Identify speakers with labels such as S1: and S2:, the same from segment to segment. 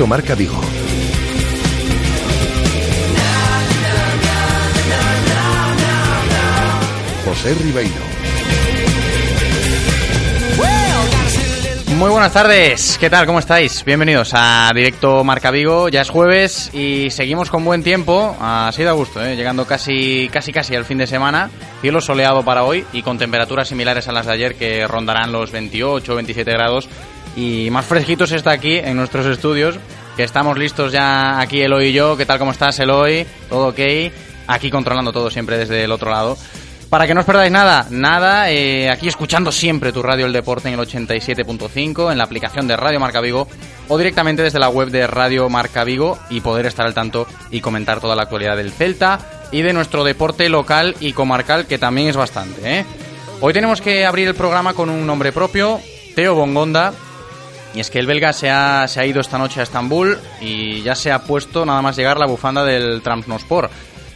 S1: Directo Marca Vigo. José Ribeiro.
S2: Muy buenas tardes, ¿qué tal? ¿Cómo estáis? Bienvenidos a Directo Marca Vigo, ya es jueves y seguimos con buen tiempo, así da gusto, ¿eh? llegando casi, casi, casi al fin de semana, cielo soleado para hoy y con temperaturas similares a las de ayer que rondarán los 28 o 27 grados y más fresquitos está aquí en nuestros estudios, que estamos listos ya aquí Eloy y yo, ¿qué tal? ¿Cómo estás Eloy? ¿Todo ok? Aquí controlando todo siempre desde el otro lado. Para que no os perdáis nada, nada, eh, aquí escuchando siempre tu radio El Deporte en el 87.5, en la aplicación de Radio Marca Vigo o directamente desde la web de Radio Marca Vigo y poder estar al tanto y comentar toda la actualidad del Celta y de nuestro deporte local y comarcal que también es bastante. ¿eh? Hoy tenemos que abrir el programa con un nombre propio, Teo Bongonda, y es que el belga se ha, se ha ido esta noche a Estambul y ya se ha puesto nada más llegar la bufanda del Trabzonspor.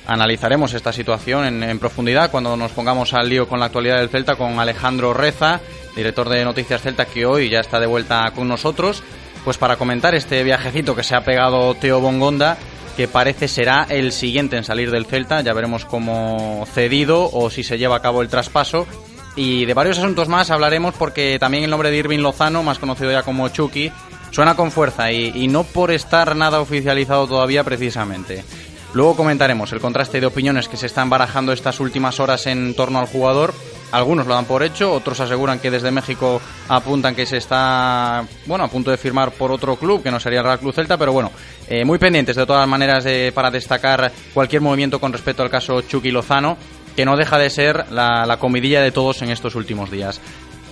S2: Analizaremos esta situación en, profundidad cuando nos pongamos al lío con la actualidad del Celta con Alejandro Reza, director de Noticias Celta, que hoy ya está de vuelta con nosotros, pues para comentar este viajecito que se ha pegado Teo Bongonda, que parece será el siguiente en salir del Celta, ya veremos cómo cedido o si se lleva a cabo el traspaso. Y de varios asuntos más hablaremos porque también el nombre de Irving Lozano, más conocido ya como Chucky, suena con fuerza y, no por estar nada oficializado todavía precisamente. Luego comentaremos el contraste de opiniones que se están barajando estas últimas horas en torno al jugador. Algunos lo dan por hecho, otros aseguran que desde México apuntan que se está bueno a punto de firmar por otro club, que no sería el Real Club Celta, pero bueno, eh, muy pendientes de todas maneras para destacar cualquier movimiento con respecto al caso Chucky Lozano, que no deja de ser la, la comidilla de todos en estos últimos días.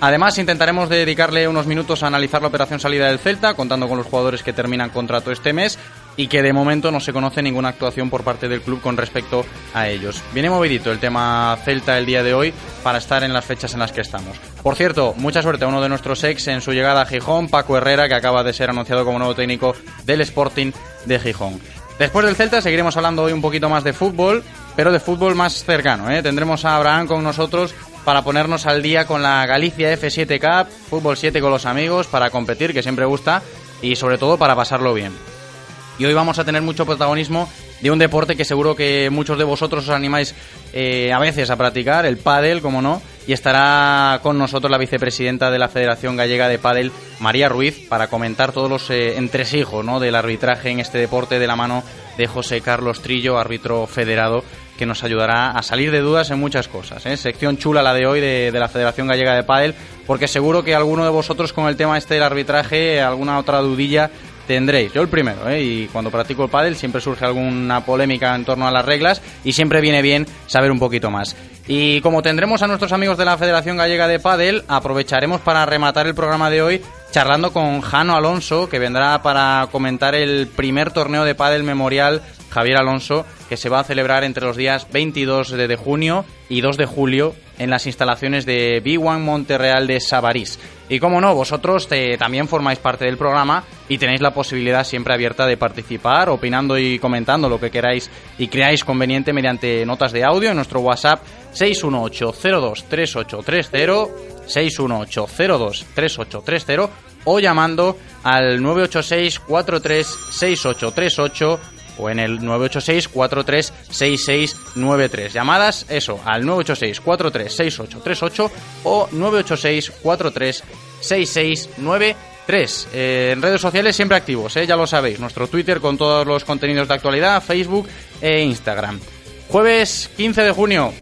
S2: Además, intentaremos dedicarle unos minutos a analizar la operación salida del Celta, contando con los jugadores que terminan contrato este mes y que de momento no se conoce ninguna actuación por parte del club con respecto a ellos. Viene movidito el tema Celta el día de hoy para estar en las fechas en las que estamos. Por cierto, mucha suerte a uno de nuestros ex en su llegada a Gijón, Paco Herrera, que acaba de ser anunciado como nuevo técnico del Sporting de Gijón. Después del Celta seguiremos hablando hoy un poquito más de fútbol, pero de fútbol más cercano. ¿eh? Tendremos a Abraham con nosotros para ponernos al día con la Galicia F7 Cup, fútbol 7 con los amigos, para competir, que siempre gusta, y sobre todo para pasarlo bien. Y hoy vamos a tener mucho protagonismo de un deporte que seguro que muchos de vosotros os animáis eh, a veces a practicar, el pádel, como no, y estará con nosotros la vicepresidenta de la Federación Gallega de Pádel, María Ruiz, para comentar todos los eh, entresijos ¿no? del arbitraje en este deporte de la mano de José Carlos Trillo, árbitro federado, que nos ayudará a salir de dudas en muchas cosas. ¿eh? Sección chula la de hoy de, de la Federación Gallega de Pádel, porque seguro que alguno de vosotros con el tema este del arbitraje, alguna otra dudilla, tendréis. Yo el primero, ¿eh? y cuando practico el pádel siempre surge alguna polémica en torno a las reglas y siempre viene bien saber un poquito más. Y como tendremos a nuestros amigos de la Federación Gallega de Pádel, aprovecharemos para rematar el programa de hoy charlando con Jano Alonso, que vendrá para comentar el primer torneo de pádel memorial Javier Alonso, que se va a celebrar entre los días 22 de junio y 2 de julio en las instalaciones de B1 Monterreal de Sabarís. Y como no, vosotros también formáis parte del programa y tenéis la posibilidad siempre abierta de participar, opinando y comentando lo que queráis y creáis conveniente mediante notas de audio en nuestro WhatsApp 618-02-3830, 618-02-3830 o llamando al 986-436838 o en el 986-436693. Llamadas, eso, al 986-436838 o 986-436693. Eh, en redes sociales siempre activos, eh, ya lo sabéis. Nuestro Twitter con todos los contenidos de actualidad, Facebook e Instagram. Jueves 15 de junio,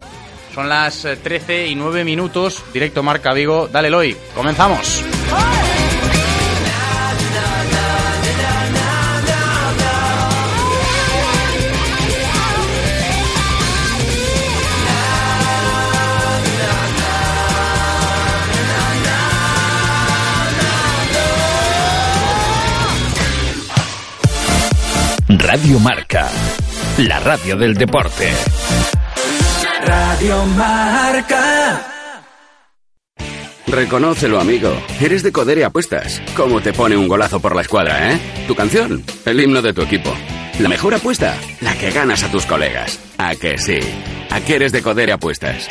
S2: son las 13 y 9 minutos, directo Marca Vigo. Dale, Loy, comenzamos.
S3: Radio Marca, la radio del deporte.
S4: Radio Marca.
S5: Reconócelo, amigo. Eres de Codere Apuestas. ¿Cómo te pone un golazo por la escuadra, eh? Tu canción, el himno de tu equipo. La mejor apuesta, la que ganas a tus colegas. ¿A que sí? ¿A qué eres de Codere Apuestas?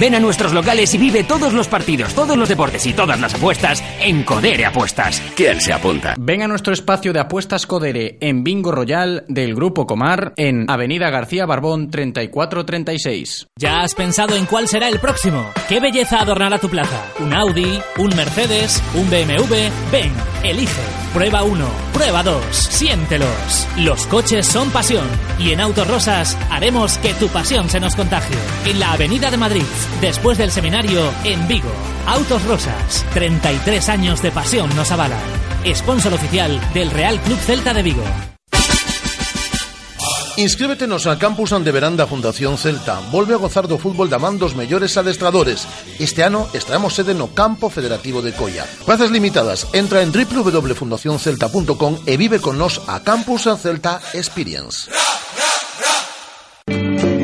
S6: Ven a nuestros locales y vive todos los partidos, todos los deportes y todas las apuestas en Codere Apuestas.
S5: ¿Quién se apunta?
S2: Ven a nuestro espacio de apuestas Codere en Bingo Royal del Grupo Comar en Avenida García Barbón 3436.
S7: ¿Ya has pensado en cuál será el próximo? ¿Qué belleza adornará tu plaza? ¿Un Audi? ¿Un Mercedes? ¿Un BMW? Ven, elige. Prueba 1, prueba 2, siéntelos. Los coches son pasión y en Autos Rosas haremos que tu pasión se nos contagie. En la Avenida de Madrid, después del seminario en Vigo. Autos Rosas, 33 años de pasión nos avalan. Sponsor oficial del Real Club Celta de Vigo.
S8: Inscríbete nos a Campus Ande Veranda Fundación Celta. Volve a gozar do fútbol da man dos mellores adestradores. Este ano estaremos sede no Campo Federativo de Coia. Plazas limitadas. Entra en www.fundacioncelta.com e vive con nos a Campus Celta Experience.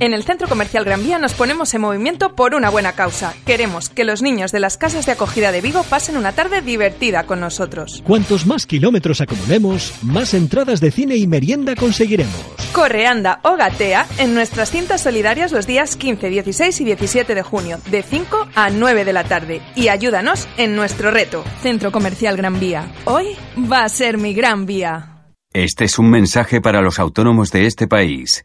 S9: En el Centro Comercial Gran Vía nos ponemos en movimiento por una buena causa. Queremos que los niños de las casas de acogida de Vigo pasen una tarde divertida con nosotros.
S10: Cuantos más kilómetros acumulemos, más entradas de cine y merienda conseguiremos.
S9: Corre, anda o gatea en nuestras cintas solidarias los días 15, 16 y 17 de junio, de 5 a 9 de la tarde. Y ayúdanos en nuestro reto. Centro Comercial Gran Vía. Hoy va a ser mi gran vía.
S11: Este es un mensaje para los autónomos de este país.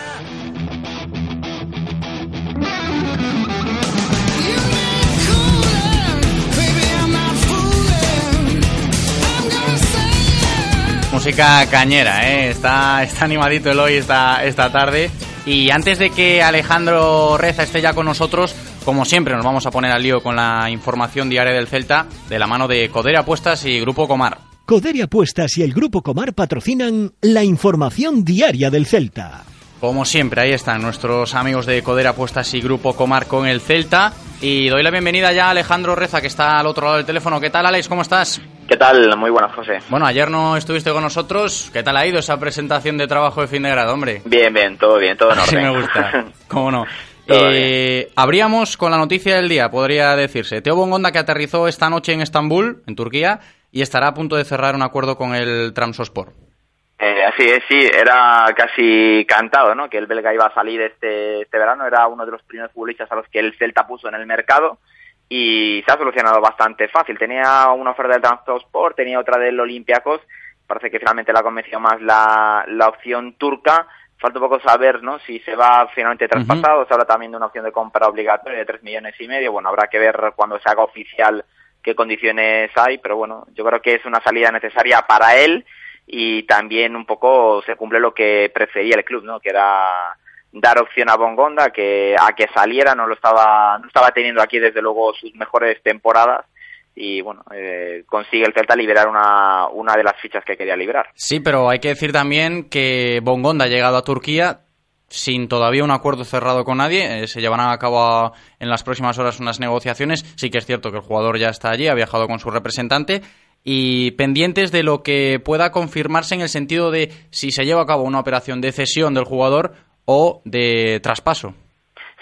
S2: Música cañera, ¿eh? Está, está animadito el hoy esta, esta tarde. Y antes de que Alejandro Reza esté ya con nosotros, como siempre nos vamos a poner al lío con la información diaria del Celta, de la mano de Codere Apuestas y Grupo Comar.
S10: Codere Apuestas y el Grupo Comar patrocinan la información diaria del Celta.
S2: Como siempre, ahí están nuestros amigos de Codere Apuestas y Grupo Comar con el Celta. Y doy la bienvenida ya a Alejandro Reza, que está al otro lado del teléfono. ¿Qué tal, Alex? ¿Cómo estás?
S12: ¿Qué tal? Muy buenas, José.
S2: Bueno, ayer no estuviste con nosotros. ¿Qué tal ha ido esa presentación de trabajo de fin de grado, hombre?
S12: Bien, bien, todo bien, todo en orden.
S2: Sí me gusta. ¿Cómo no? Eh, abríamos con la noticia del día, podría decirse. Teo Bongonda que aterrizó esta noche en Estambul, en Turquía, y estará a punto de cerrar un acuerdo con el Tramsospor.
S12: Eh, así es, sí, era casi cantado, ¿no? Que el belga iba a salir este, este verano, era uno de los primeros futbolistas a los que el Celta puso en el mercado y se ha solucionado bastante fácil. Tenía una oferta del Transport, tenía otra del Olympiacos, parece que finalmente la convenció más la, la opción turca. Falta un poco saber ¿no? si se va finalmente traspasado, se habla también de una opción de compra obligatoria de 3 millones y medio, bueno, habrá que ver cuando se haga oficial qué condiciones hay, pero bueno, yo creo que es una salida necesaria para él y también un poco se cumple lo que prefería el club, ¿no? Que era dar opción a Bongonda que a que saliera no lo estaba no estaba teniendo aquí desde luego sus mejores temporadas y bueno eh, consigue el Celta liberar una, una de las fichas que quería liberar
S2: sí pero hay que decir también que Bongonda ha llegado a Turquía sin todavía un acuerdo cerrado con nadie, eh, se llevarán a cabo en las próximas horas unas negociaciones. Sí que es cierto que el jugador ya está allí, ha viajado con su representante y pendientes de lo que pueda confirmarse en el sentido de si se lleva a cabo una operación de cesión del jugador o de traspaso.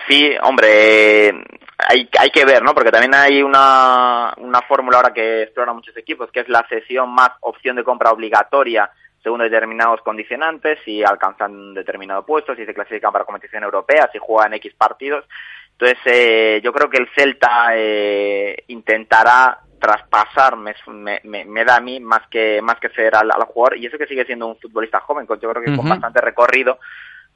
S12: Sí, hombre, hay, hay que ver, ¿no? Porque también hay una, una fórmula ahora que exploran muchos equipos, que es la cesión más opción de compra obligatoria según determinados condicionantes, si alcanzan determinado puesto, si se clasifican para competición europea, si juegan X partidos. Entonces, eh, yo creo que el Celta eh, intentará traspasar, me, me, me, da a mí más que más que ceder al, al, jugador, y eso que sigue siendo un futbolista joven, yo creo que uh -huh. con bastante recorrido,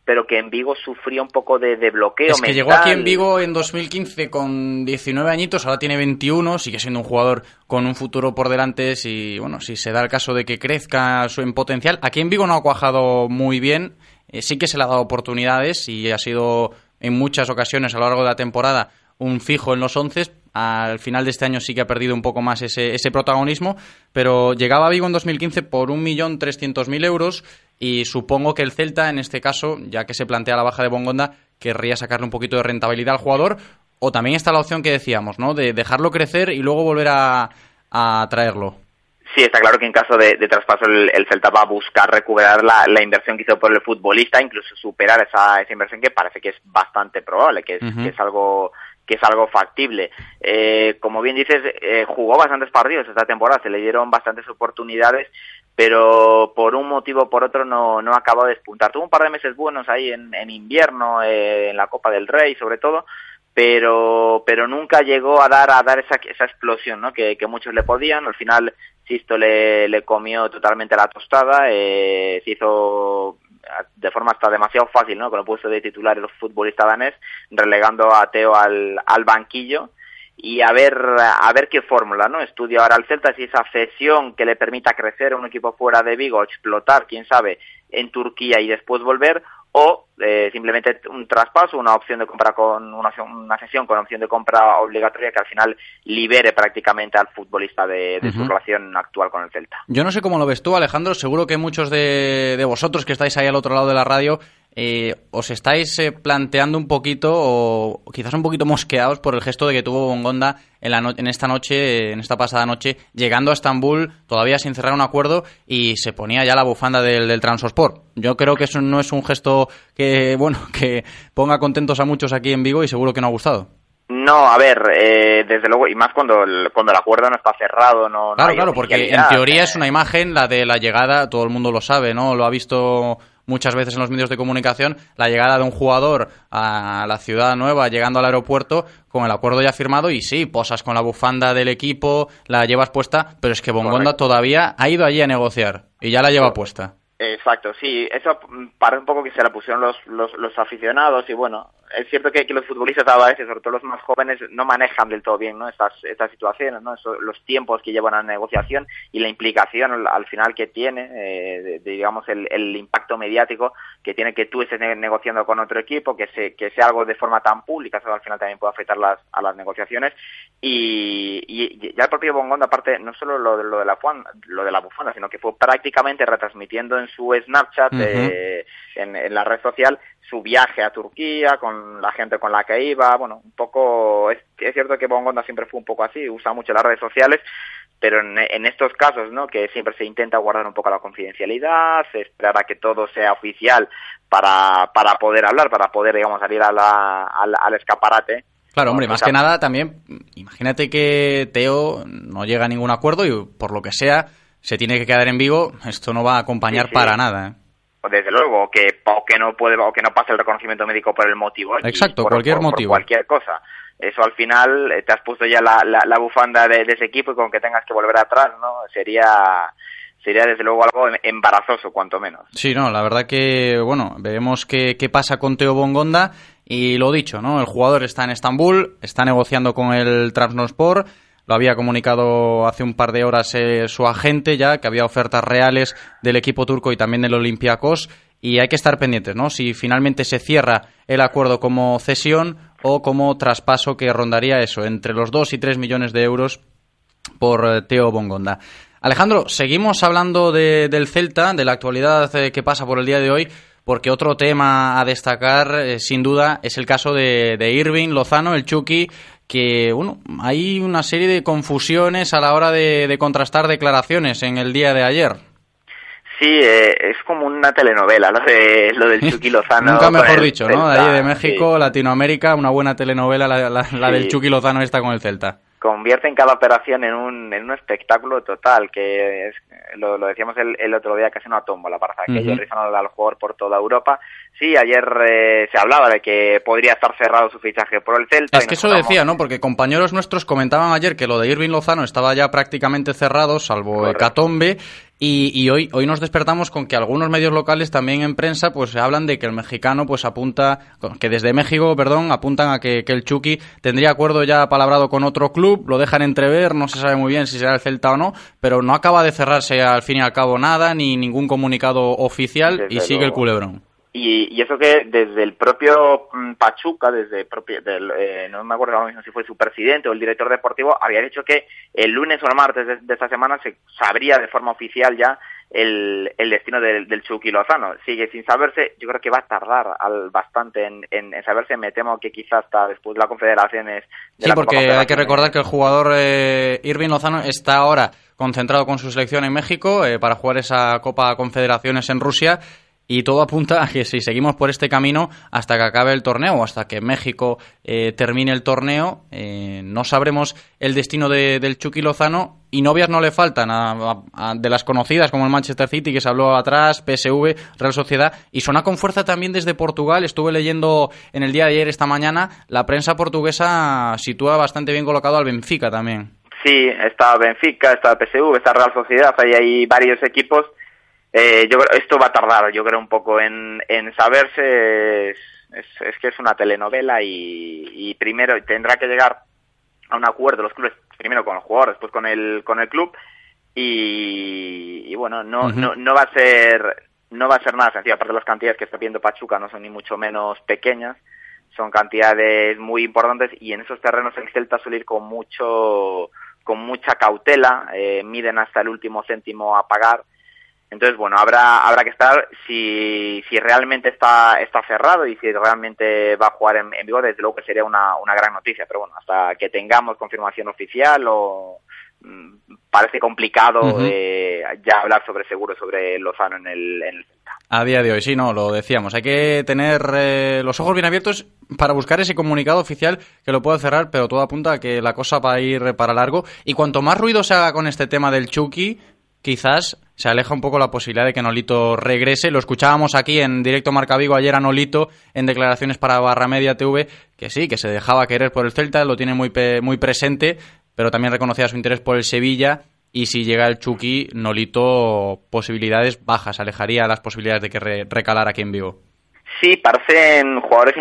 S12: pero que en Vigo sufría un poco de, de bloqueo
S2: es que
S12: mental.
S2: llegó aquí en Vigo en 2015 con 19 añitos, ahora tiene 21, sigue siendo un jugador con un futuro por delante si, bueno, si se da el caso de que crezca su en potencial. Aquí en Vigo no ha cuajado muy bien, eh, sí que se le ha dado oportunidades y ha sido en muchas ocasiones a lo largo de la temporada un fijo en los once. Al final de este año sí que ha perdido un poco más ese, ese protagonismo, pero llegaba a Vigo en 2015 por 1.300.000 euros y supongo que el Celta, en este caso, ya que se plantea la baja de Bongonda, querría sacarle un poquito de rentabilidad al jugador. O también está la opción que decíamos, ¿no? De dejarlo crecer y luego volver a, a traerlo.
S12: Sí, está claro que en caso de, de traspaso el, el, Celta va a buscar recuperar la, la, inversión que hizo por el futbolista, incluso superar esa, esa inversión que parece que es bastante probable, que es, uh -huh. que es algo que es algo factible. Eh, como bien dices, eh, jugó bastantes partidos esta temporada, se le dieron bastantes oportunidades, pero por un motivo o por otro no, no acabó de despuntar. Tuvo un par de meses buenos ahí en, en invierno, eh, en la Copa del Rey sobre todo, pero pero nunca llegó a dar a dar esa, esa explosión ¿no? que, que muchos le podían. Al final Sisto le, le comió totalmente la tostada, eh, se hizo de forma hasta demasiado fácil, ¿no? Con el puesto de titular el futbolista danés, relegando a Teo al, al banquillo y a ver a ver qué fórmula, ¿no? Estudia ahora el Celta si esa cesión que le permita crecer a un equipo fuera de Vigo, explotar, quién sabe, en Turquía y después volver o eh, simplemente un traspaso, una opción de compra con una, una sesión con opción de compra obligatoria que al final libere prácticamente al futbolista de, de uh -huh. su relación actual con el Celta.
S2: Yo no sé cómo lo ves tú, Alejandro. Seguro que muchos de, de vosotros que estáis ahí al otro lado de la radio eh, os estáis eh, planteando un poquito o quizás un poquito mosqueados por el gesto de que tuvo Bongonda en, la no en esta noche, en esta pasada noche, llegando a Estambul todavía sin cerrar un acuerdo y se ponía ya la bufanda del, del Transosport. Yo creo que eso no es un gesto que, bueno, que ponga contentos a muchos aquí en Vigo y seguro que no ha gustado.
S12: No, a ver, eh, desde luego, y más cuando el, cuando el acuerdo no está cerrado, no.
S2: Claro,
S12: no
S2: claro, porque en teoría es una imagen, la de la llegada, todo el mundo lo sabe, ¿no? Lo ha visto muchas veces en los medios de comunicación, la llegada de un jugador a la ciudad nueva, llegando al aeropuerto, con el acuerdo ya firmado, y sí, posas con la bufanda del equipo, la llevas puesta, pero es que Bongonda todavía ha ido allí a negociar, y ya la lleva puesta.
S12: Exacto, sí, eso parece un poco que se la pusieron los, los, los aficionados y bueno, es cierto que, que, los futbolistas a veces, sobre todo los más jóvenes, no manejan del todo bien ¿no? estas, estas situaciones, ¿no? Eso, los tiempos que llevan a la negociación y la implicación al, al final que tiene, eh, de, de, digamos, el, el, impacto mediático que tiene que tú estés negociando con otro equipo, que, se, que sea algo de forma tan pública, eso al final también puede afectar las, a las negociaciones. Y, y ya el propio Bongonda, aparte, no solo lo, lo, de la, lo de la bufanda, sino que fue prácticamente retransmitiendo en su Snapchat, uh -huh. eh, en, en la red social, su viaje a Turquía, con la gente con la que iba, bueno, un poco, es, es cierto que Bongonda siempre fue un poco así, usa mucho las redes sociales, pero en, en, estos casos, ¿no? Que siempre se intenta guardar un poco la confidencialidad, se esperar a que todo sea oficial para, para poder hablar, para poder, digamos, salir a la, al, al escaparate.
S2: Claro, hombre, más que nada también, imagínate que Teo no llega a ningún acuerdo y por lo que sea se tiene que quedar en Vigo, esto no va a acompañar sí, sí. para nada. ¿eh?
S12: Desde luego, que, o que no puede, o que no pase el reconocimiento médico por el motivo.
S2: Exacto,
S12: por,
S2: cualquier
S12: por,
S2: motivo.
S12: Por cualquier cosa. Eso al final eh, te has puesto ya la, la, la bufanda de, de, ese equipo y con que tengas que volver atrás, ¿no? Sería sería desde luego algo em, embarazoso, cuanto menos.
S2: Sí, no, la verdad que, bueno, veremos qué, qué pasa con Teo Bongonda y lo dicho, ¿no? El jugador está en Estambul, está negociando con el Trabzonspor, lo había comunicado hace un par de horas eh, su agente ya, que había ofertas reales del equipo turco y también del Olympiacos. Y hay que estar pendientes, ¿no? Si finalmente se cierra el acuerdo como cesión o como traspaso que rondaría eso, entre los 2 y 3 millones de euros por eh, Teo Bongonda. Alejandro, seguimos hablando de, del Celta, de la actualidad eh, que pasa por el día de hoy, porque otro tema a destacar, sin duda, es el caso de, de Irving Lozano, el Chucky, que bueno, hay una serie de confusiones a la hora de, de contrastar declaraciones en el día de ayer.
S12: Sí, eh, es como una telenovela, lo, de, lo del Chucky Lozano.
S2: Nunca mejor dicho, ¿no? De ahí de México, sí. Latinoamérica, una buena telenovela, la, la, la sí. del Chucky Lozano está con el Celta.
S12: convierten cada operación en un, en un espectáculo total, que es, lo, lo decíamos el, el otro día, casi una tómbola para que ellos rizan al jugador por toda Europa. Sí, ayer eh, se hablaba de que podría estar cerrado su fichaje por el Celta.
S2: Es que eso decía, ¿no? Porque compañeros nuestros comentaban ayer que lo de Irving Lozano estaba ya prácticamente cerrado, salvo Hecatombe, y, y, hoy, hoy nos despertamos con que algunos medios locales también en prensa pues hablan de que el mexicano pues apunta, que desde México, perdón, apuntan a que, que el Chucky tendría acuerdo ya palabrado con otro club, lo dejan entrever, no se sabe muy bien si será el Celta o no, pero no acaba de cerrarse al fin y al cabo nada, ni ningún comunicado oficial
S12: Desde
S2: y sigue el culebrón.
S12: Y, y eso que desde el propio mm, Pachuca, desde propio, del, eh, no me acuerdo ahora mismo si fue su presidente o el director deportivo, había dicho que el lunes o el martes de, de esta semana se sabría de forma oficial ya el, el destino del, del Chucky Lozano. Sigue sin saberse, yo creo que va a tardar al, bastante en, en, en saberse, me temo que quizás hasta después de las confederaciones. De
S2: Sí,
S12: la
S2: porque hay que recordar que el jugador eh, Irving Lozano está ahora concentrado con su selección en México eh, para jugar esa Copa Confederaciones en Rusia y todo apunta a que si seguimos por este camino hasta que acabe el torneo hasta que México eh, termine el torneo, eh, no sabremos el destino de- del Chucky Lozano y novias no le faltan a- de las conocidas como el Manchester City que se habló atrás, PSV, Real Sociedad y suena con fuerza también desde Portugal. Estuve leyendo en el día de ayer, esta mañana, la prensa portuguesa sitúa bastante bien colocado al Benfica también.
S12: Sí, está Benfica, está PSV, está Real Sociedad, ahí hay varios equipos. Eh, yo creo esto va a tardar, yo creo un poco en, en saberse. Es, es- es que es una telenovela y, y primero tendrá que llegar a un acuerdo los clubes, primero con el jugador, después con el con el club y, y bueno, no, no no va a ser no va a ser nada sencillo. Aparte las cantidades que está pidiendo Pachuca no son ni mucho menos pequeñas son cantidades muy importantes y en esos terrenos el Celta suele ir con mucho con mucha cautela, eh, miden hasta el último céntimo a pagar. Entonces, bueno, habrá habrá que estar si, si realmente está está cerrado y si realmente va a jugar en, en Vigo, desde luego que sería una, una gran noticia, pero bueno, hasta que tengamos confirmación oficial o mm, parece complicado eh, ya hablar sobre seguro sobre Lozano en el, en el
S2: A día de hoy, sí, no, lo decíamos. Hay que tener eh, los ojos bien abiertos para buscar ese comunicado oficial que lo pueda cerrar, pero todo apunta a que la cosa va a ir para largo. Y cuanto más ruido se haga con este tema del Chucky, quizás se aleja un poco la posibilidad de que Nolito regrese. Lo escuchábamos aquí en directo Marca Vigo ayer a Nolito en declaraciones para Barra Media TV, que sí, que se dejaba querer por el Celta, lo tiene muy, muy presente, pero también reconocía su interés por el Sevilla. Y si llega el Chucky, Nolito, posibilidades bajas, alejaría las posibilidades de que re- recalara aquí en Vigo.
S12: Sí, parecen jugadores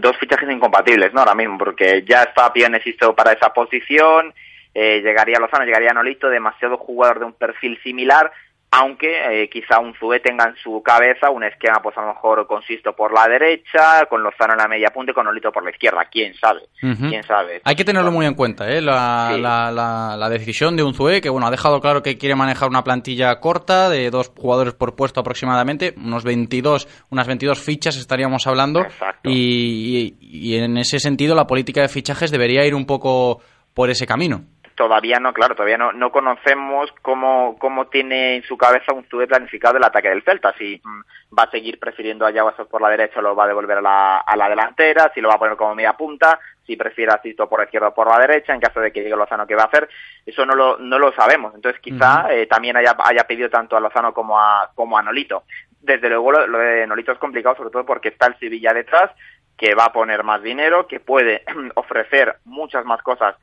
S12: dos fichajes incompatibles, ¿no? Ahora mismo, porque ya está Pionesisto para esa posición, eh, llegaría Lozano, llegaría Nolito, demasiado jugador de un perfil similar, aunque eh, quizá un Zue tenga en su cabeza un esquema, pues a lo mejor consisto por la derecha, con Lozano en la media punta y con Nolito por la izquierda, quién sabe, quién sabe.
S2: Hay que tenerlo muy en cuenta, ¿eh? La,
S12: Sí.
S2: la, la- la decisión de Unzué, que bueno, ha dejado claro que quiere manejar una plantilla corta de dos jugadores por puesto aproximadamente, unos 22, unas 22 fichas estaríamos hablando. Y, y- y en ese sentido la política de fichajes debería ir un poco por ese camino.
S12: Todavía no, claro, todavía no, no conocemos cómo, cómo tiene en su cabeza un Zue planificado el ataque del Celta. Si mm, va a seguir prefiriendo a Yaguasos por la derecha o lo va a devolver a la, a la delantera, si lo va a poner como media punta, si prefiere a Cito por la izquierda o por la derecha, en caso de que llegue Lozano, ¿qué va a hacer? Eso no lo, no lo sabemos. Entonces quizá eh, también haya, haya pedido tanto a Lozano como a, como a Nolito. Desde luego lo, lo de Nolito es complicado, sobre todo porque está el Sevilla detrás, que va a poner más dinero, que puede ofrecer muchas más cosas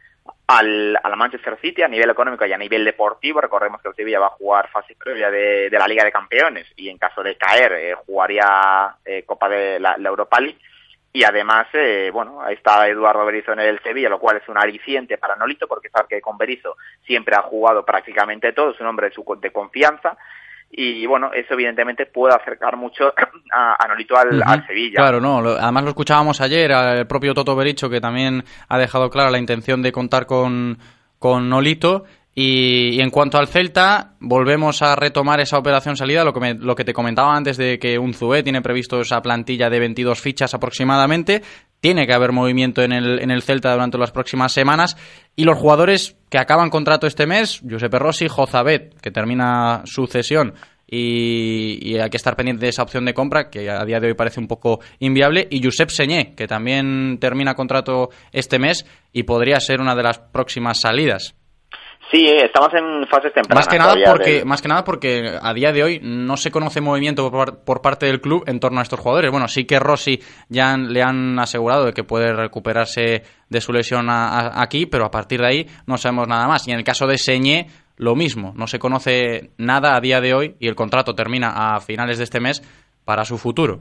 S12: al, a la Manchester City a nivel económico y a nivel deportivo. Recordemos que el Sevilla va a jugar fase previa de, de la Liga de Campeones y en caso de caer eh, jugaría eh, Copa de la, la Europa League. Y además, eh, bueno, ahí está Eduardo Berizzo en el Sevilla, lo cual es un aliciente para Nolito, porque sabe que con Berizzo siempre ha jugado prácticamente todo, es un hombre de, su, de confianza. Y bueno, eso evidentemente puede acercar mucho a, a Nolito al,
S2: Ujú.
S12: al Sevilla.
S2: Claro, no. además lo escuchábamos ayer, el propio Toto Bericho, que también ha dejado clara la intención de contar con, con Nolito. Y, y en cuanto al Celta, volvemos a retomar esa operación salida, lo que, me- lo que te comentaba antes de que un Zue tiene previsto esa plantilla de 22 fichas aproximadamente. Tiene que haber movimiento en el, en el Celta durante las próximas semanas. Y los jugadores que acaban contrato este mes, Giuseppe Rossi, Jozabet, que termina su cesión, y, hay que estar pendiente de esa opción de compra que a día de hoy parece un poco inviable. Y Josep Señé, que también termina contrato este mes y podría ser una de las próximas salidas.
S12: Sí, estamos en fases tempranas.
S2: Más que, nada porque, más que nada porque a día de hoy no se conoce movimiento por, por parte del club en torno a estos jugadores. Bueno, sí que Rossi ya le han asegurado de que puede recuperarse de su lesión a- a- aquí, pero a partir de ahí no sabemos nada más. Y en el caso de Señé, lo mismo. No se conoce nada a día de hoy y el contrato termina a finales de este mes para su futuro.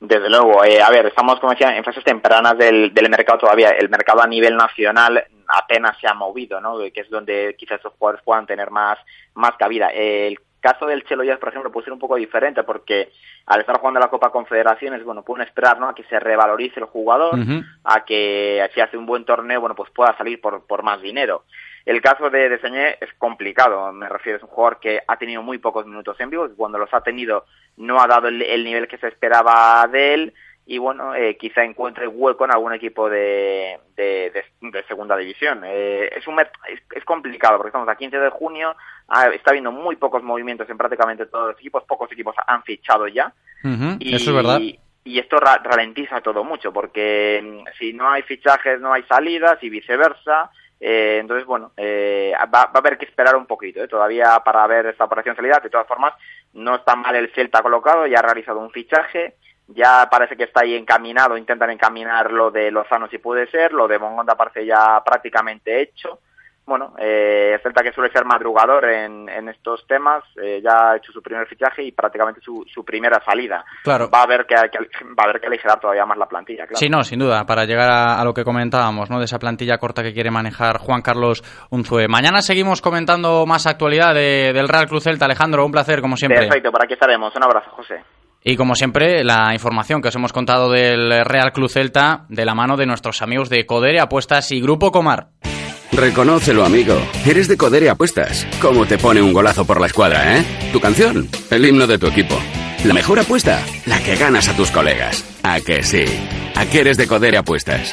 S12: Desde luego, eh, a ver, estamos como decía en fases tempranas del, del mercado todavía. El mercado a nivel nacional apenas se ha movido, ¿no? Que es donde quizás estos jugadores puedan tener más, más cabida. El caso del Chelo Jazz, por ejemplo, puede ser un poco diferente porque al estar jugando la Copa Confederaciones, bueno, pueden esperar, ¿no? A que se revalorice el jugador, a que si hace un buen torneo, bueno, pues pueda salir por, por más dinero. El caso de, de Señé es complicado, me refiero, es un jugador que ha tenido muy pocos minutos en vivo, cuando los ha tenido no ha dado el, el nivel que se esperaba de él y bueno, eh, quizá encuentre hueco en algún equipo de, de, de- de segunda división. Eh, es, un, es, es complicado porque estamos a 15 de junio, ah, está habiendo muy pocos movimientos en prácticamente todos los equipos, pocos equipos han fichado ya y,
S2: Eso es verdad.
S12: y esto ra- ralentiza todo mucho, porque mm, si no hay fichajes no hay salidas y viceversa. Eh, entonces, bueno, eh, va, va a haber que esperar un poquito, ¿eh? todavía para ver esta operación salida. De todas formas, no está mal el Celta colocado, ya ha realizado un fichaje, ya parece que está ahí encaminado, intentan encaminar lo de Lozano si puede ser, lo de Mongonda parece ya prácticamente hecho. Bueno, eh, el Celta que suele ser madrugador en, en estos temas, eh, ya ha hecho su primer fichaje y prácticamente su, su primera salida.
S2: Claro.
S12: Va a haber que, que- va a haber que aligerar todavía más la plantilla, claro.
S2: Sí, no, sin duda, para llegar a, a lo que comentábamos, ¿no? De esa plantilla corta que quiere manejar Juan Carlos Unzue. Mañana seguimos comentando más actualidad de- del Real Cruz Celta. Alejandro, un placer, como siempre.
S12: Perfecto, por aquí estaremos. Un abrazo, José.
S2: Y como siempre, la información que os hemos contado del Real Club Celta de la mano de nuestros amigos de Codere Apuestas y Grupo Comar.
S5: Reconócelo, amigo. Eres de Codere Apuestas. ¿Cómo te pone un golazo por la escuadra, eh? Tu canción, el himno de tu equipo. La mejor apuesta, la que ganas a tus colegas. ¿A que sí? ¿A que eres de Codere Apuestas?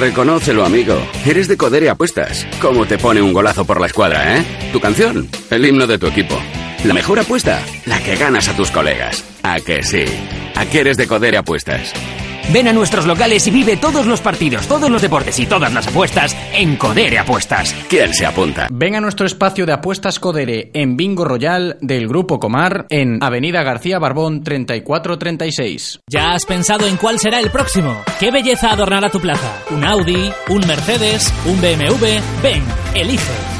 S5: Reconócelo, amigo. Eres de Codere Apuestas. ¿Cómo te pone un golazo por la escuadra, eh? Tu canción, el himno de tu equipo. La mejor apuesta, la que ganas a tus colegas. ¿A que sí? ¿A que eres de Codere Apuestas?
S6: Ven a nuestros locales y vive todos los partidos, todos los deportes y todas las apuestas en Codere Apuestas.
S5: ¿Quién se apunta?
S2: Ven a nuestro espacio de apuestas Codere en Bingo Royal del Grupo Comar en Avenida García Barbón 3436.
S7: ¿Ya has pensado en cuál será el próximo? ¿Qué belleza adornará tu plaza? ¿Un Audi? ¿Un Mercedes? ¿Un BMW? Ven, elige.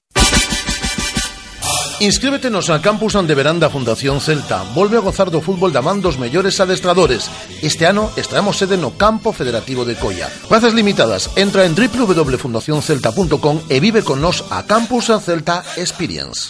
S8: Inscríbetenos al Campus Ande Veranda Fundación Celta. Volve a gozar do fútbol da man dos mellores adestradores. Este ano estreamos sede no Campo Federativo de Coia. Plazas limitadas. Entra en www.fundacioncelta.com e vive con nos a Campus Celta Experience.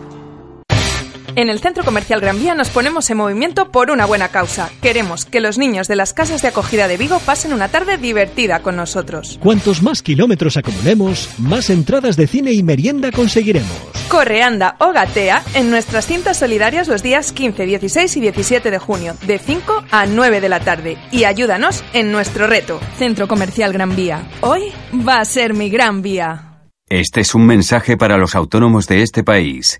S9: En el Centro Comercial Gran Vía nos ponemos en movimiento por una buena causa. Queremos que los niños de las casas de acogida de Vigo pasen una tarde divertida con nosotros.
S10: Cuantos más kilómetros acumulemos, más entradas de cine y merienda conseguiremos.
S9: Corre, anda o gatea en nuestras cintas solidarias los días 15, 16 y 17 de junio, de 5 a 9 de la tarde. Y ayúdanos en nuestro reto. Centro Comercial Gran Vía. Hoy va a ser mi gran vía.
S11: Este es un mensaje para los autónomos de este país.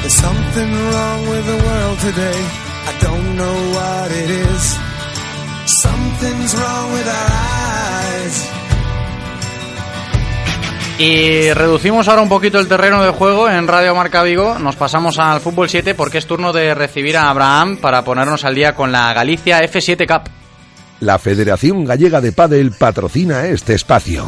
S13: There's something wrong with the world today. I don't know what it is. Something's wrong with our eyes.
S2: Y reducimos ahora un poquito el terreno de juego en Radio Marca Vigo. Nos pasamos al fútbol 7 porque es turno de recibir a Abraham para ponernos al día con la Galicia F7 Cup.
S1: La Federación Gallega de Padel patrocina este espacio.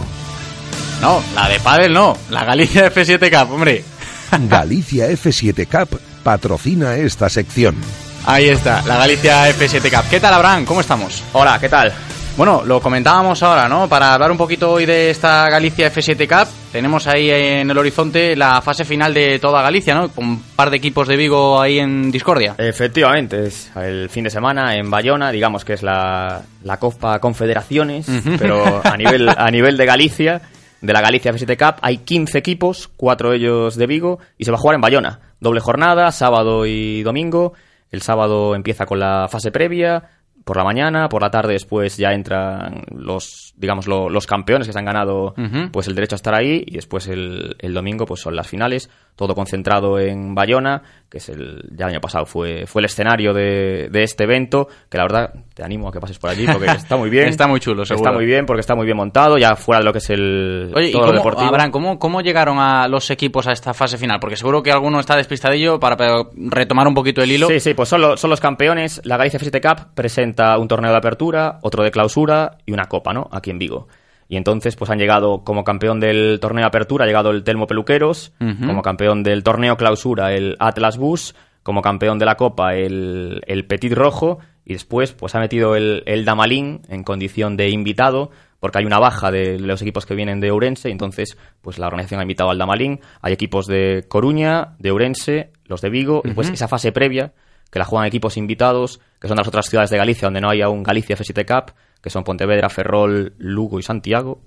S2: No, la de Padel no, la Galicia F7 Cup, hombre.
S1: Galicia F7 Cup patrocina esta sección.
S2: Ahí está, la Galicia F7 Cup. ¿Qué tal, Abraham? ¿Cómo estamos?
S14: Hola, ¿qué tal?
S2: Bueno, lo comentábamos ahora, ¿no? Para hablar un poquito hoy de esta Galicia F7 Cup, tenemos ahí en el horizonte la fase final de toda Galicia, ¿no? Con un par de equipos de Vigo ahí en discordia.
S14: Efectivamente, es el fin de semana en Bayona, digamos que es la, la Copa Confederaciones, pero a nivel, a nivel de Galicia, de la Galicia F7 Cup, hay 15 equipos, cuatro de ellos de Vigo, y se va a jugar en Bayona. Doble jornada, sábado y domingo. El sábado empieza con la fase previa, por la mañana, por la tarde después ya entran los, digamos, lo- los campeones que se han ganado pues el derecho a estar ahí y después el, el domingo pues son las finales, todo concentrado en Bayona, que es el, ya el año pasado fue, fue el escenario de, de este evento, que la verdad te animo a que pases por allí porque está muy bien.
S2: Está muy chulo, seguro.
S14: Está muy bien porque está muy bien montado, ya fuera de lo que es el
S2: Oye, ¿y
S14: todo lo
S2: cómo,
S14: deportivo.
S2: Abraham, ¿cómo, cómo llegaron a los equipos a esta fase final? Porque seguro que alguno está despistadillo para para retomar un poquito el hilo.
S14: Sí, sí, pues son, lo- son los campeones. La Galicia F7 Cup presenta un torneo de apertura, otro de clausura y una copa, ¿no? Aquí en Vigo. Y entonces, pues han llegado como campeón del torneo apertura, ha llegado el Telmo Peluqueros, como campeón del torneo clausura el Atlas Bus, como campeón de la copa el, el Petit Rojo, y después, pues ha metido el, el Damalín en condición de invitado, porque hay una baja de los equipos que vienen de Ourense, y entonces, pues la organización ha invitado al Damalín. Hay equipos de Coruña, de Ourense, los de Vigo, y pues esa fase previa, que la juegan equipos invitados, que son de las otras ciudades de Galicia, donde no hay aún Galicia F7 Cup, que son Pontevedra, Ferrol, Lugo y Santiago.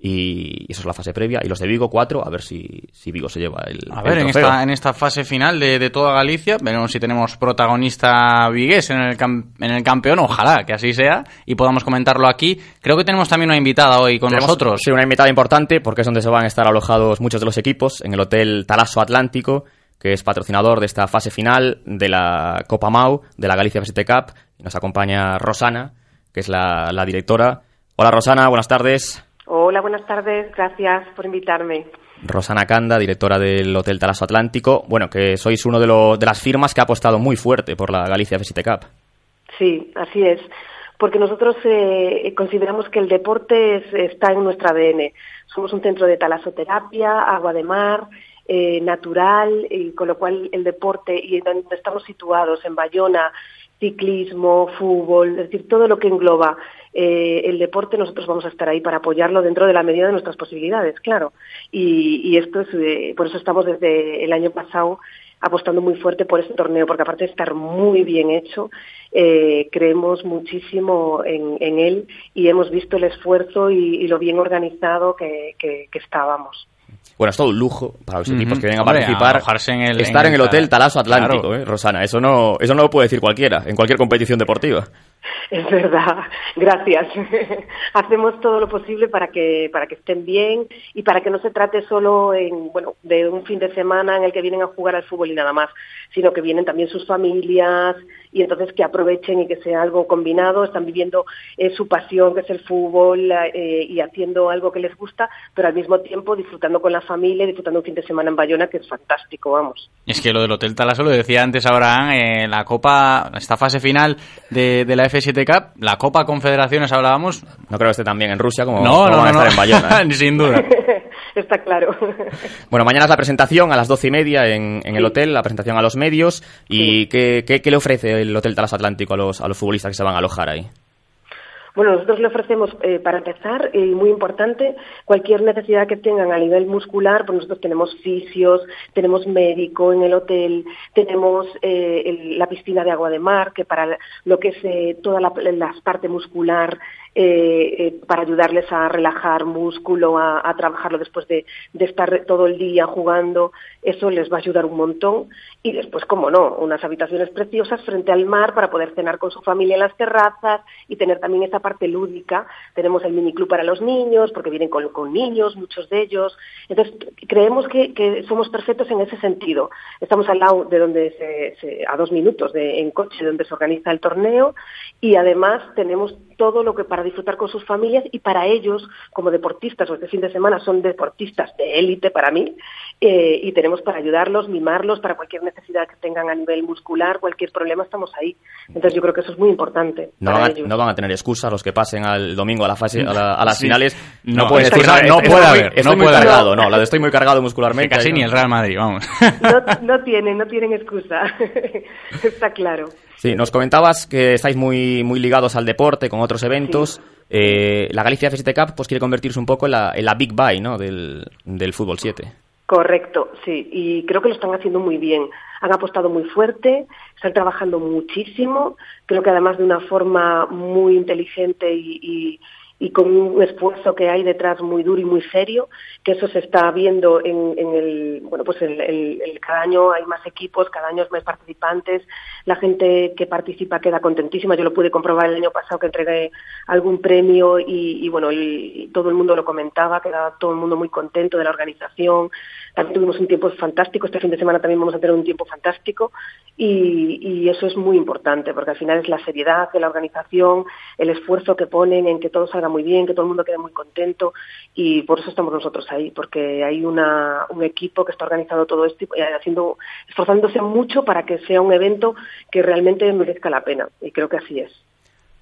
S14: Y eso es la fase previa. Y los de Vigo, cuatro, a ver si, si Vigo se lleva el.
S2: A
S14: el
S2: ver, en esta, en esta fase final de, de toda Galicia, veremos si tenemos protagonista vigués en el, cam- en el campeón, ojalá que así sea, y podamos comentarlo aquí. Creo que tenemos también una invitada hoy con
S14: Tenemos,
S2: nosotros.
S14: Sí, una invitada importante porque es donde se van a estar alojados muchos de los equipos, en el Hotel Talaso Atlántico, que es patrocinador de esta fase final de la Copa Mau, de la Galicia F7 Cup. Y nos acompaña Rosana, que es la, la directora. Hola Rosana, buenas tardes.
S15: Hola, buenas tardes. Gracias por invitarme.
S14: Rosana Canda, directora del Hotel Talaso Atlántico. Bueno, que sois uno de, lo- de las firmas que ha apostado muy fuerte por la Galicia F7 Cup.
S15: Sí, así es. Porque nosotros eh, consideramos que el deporte es- está en nuestro ADN. Somos un centro de talasoterapia, agua de mar, eh, natural, y con lo cual el deporte y donde estamos situados en Bayona, ciclismo, fútbol, es decir, todo lo que engloba eh, el deporte, nosotros vamos a estar ahí para apoyarlo dentro de la medida de nuestras posibilidades, claro. Y, y esto es, eh, por eso estamos desde el año pasado apostando muy fuerte por este torneo, porque aparte de estar muy bien hecho, eh, creemos muchísimo en, en él y hemos visto el esfuerzo y, y lo bien organizado que, que, que estábamos.
S14: Bueno, es todo un lujo para los equipos que vengan a participar.
S2: alojarse en el-
S14: estar en
S2: el
S14: el, Hotel
S2: Tala-
S14: Talaso Atlántico,
S2: Claro.
S14: ¿eh, Rosana. Eso no, eso no lo puede decir cualquiera, en cualquier competición deportiva.
S15: Es verdad, gracias. Hacemos todo lo posible para que para que estén bien y para que no se trate solo en bueno de un fin de semana en el que vienen a jugar al fútbol y nada más, sino que vienen también sus familias y entonces que aprovechen y que sea algo combinado. Están viviendo eh, su pasión que es el fútbol eh, y haciendo algo que les gusta, pero al mismo tiempo disfrutando con la familia, disfrutando un fin de semana en Bayona que es fantástico, vamos.
S2: Es que lo del Hotel Talaso lo decía antes Abraham, eh, la Copa, esta fase final de, de la F7 Cup, la Copa Confederaciones hablábamos.
S14: No creo que esté también en Rusia como,
S2: No,
S14: como
S2: no,
S14: van a
S2: no,
S14: estar
S2: no.
S14: en Bayona. ¿eh?
S2: Sin duda.
S15: Está claro.
S14: Bueno, mañana es la presentación a las doce y media en, en el hotel, la presentación a los medios. ¿Y qué, qué- qué le ofrece el Hotel Talaso Atlántico a los, a los futbolistas que se van a alojar ahí?
S15: Bueno, nosotros le ofrecemos, eh, para empezar, y muy importante, cualquier necesidad que tengan a nivel muscular, pues nosotros tenemos fisios, tenemos médico en el hotel, tenemos eh, el- la piscina de agua de mar, que para lo que es eh, toda la, la parte muscular, eh, eh, para ayudarles a relajar músculo, a, trabajarlo después de, estar todo el día jugando, eso les va a ayudar un montón. Y después, como no, unas habitaciones preciosas frente al mar para poder cenar con su familia en las terrazas y tener también esa parte lúdica. Tenemos el miniclub para los niños, porque vienen con, con niños, muchos de ellos. Entonces, creemos que, que somos perfectos en ese sentido. Estamos al lado de donde se, se- a dos minutos de, en coche, donde se organiza el torneo y además tenemos todo lo que para disfrutar con sus familias y para ellos como deportistas o este fin de semana son deportistas de élite para mí eh, y tenemos para ayudarlos, mimarlos para cualquier necesidad que tengan a nivel muscular, cualquier problema estamos ahí. Entonces yo creo que eso es muy importante
S14: No
S15: para
S14: van, a,
S15: ellos.
S14: no van a tener excusas los que pasen al domingo a la fase a, la- a las
S2: Sí.
S14: finales.
S2: No,
S14: pueden decir
S2: excusa
S14: "Estoy-
S2: no puede haber,
S14: Estoy
S2: no puede haber".
S14: cargado, no, la de estoy muy cargado muscularmente.
S2: Casi ni
S14: no.
S2: el Real Madrid, vamos.
S15: No, no tienen, no tienen excusa. Está claro.
S14: Sí, nos comentabas que estáis muy, muy ligados al deporte con otros eventos. Eh, la Galicia F7 Cup pues quiere convertirse un poco en la, en la Big Buy ¿no? del, del fútbol 7.
S15: Correcto, sí, y creo que lo están haciendo muy bien. Han apostado muy fuerte, están trabajando muchísimo, creo que además de una forma muy inteligente y, y- y con un esfuerzo que hay detrás muy duro y muy serio, que eso se está viendo en, el, bueno, pues el, el- el- cada año hay más equipos, cada año hay más participantes, la gente que participa queda contentísima. Yo lo pude comprobar el año pasado que entregué algún premio y, y, bueno, el- todo el mundo lo comentaba, quedaba todo el mundo muy contento de la organización. También tuvimos un tiempo fantástico, este fin de semana también vamos a tener un tiempo fantástico y, y eso es muy importante porque al final es la seriedad de la organización, el esfuerzo que ponen en que todo muy bien, que todo el mundo quede muy contento y por eso estamos nosotros ahí, porque hay una, un equipo que está organizando todo esto y haciendo, esforzándose mucho para que sea un evento que realmente merezca la pena y creo que así es.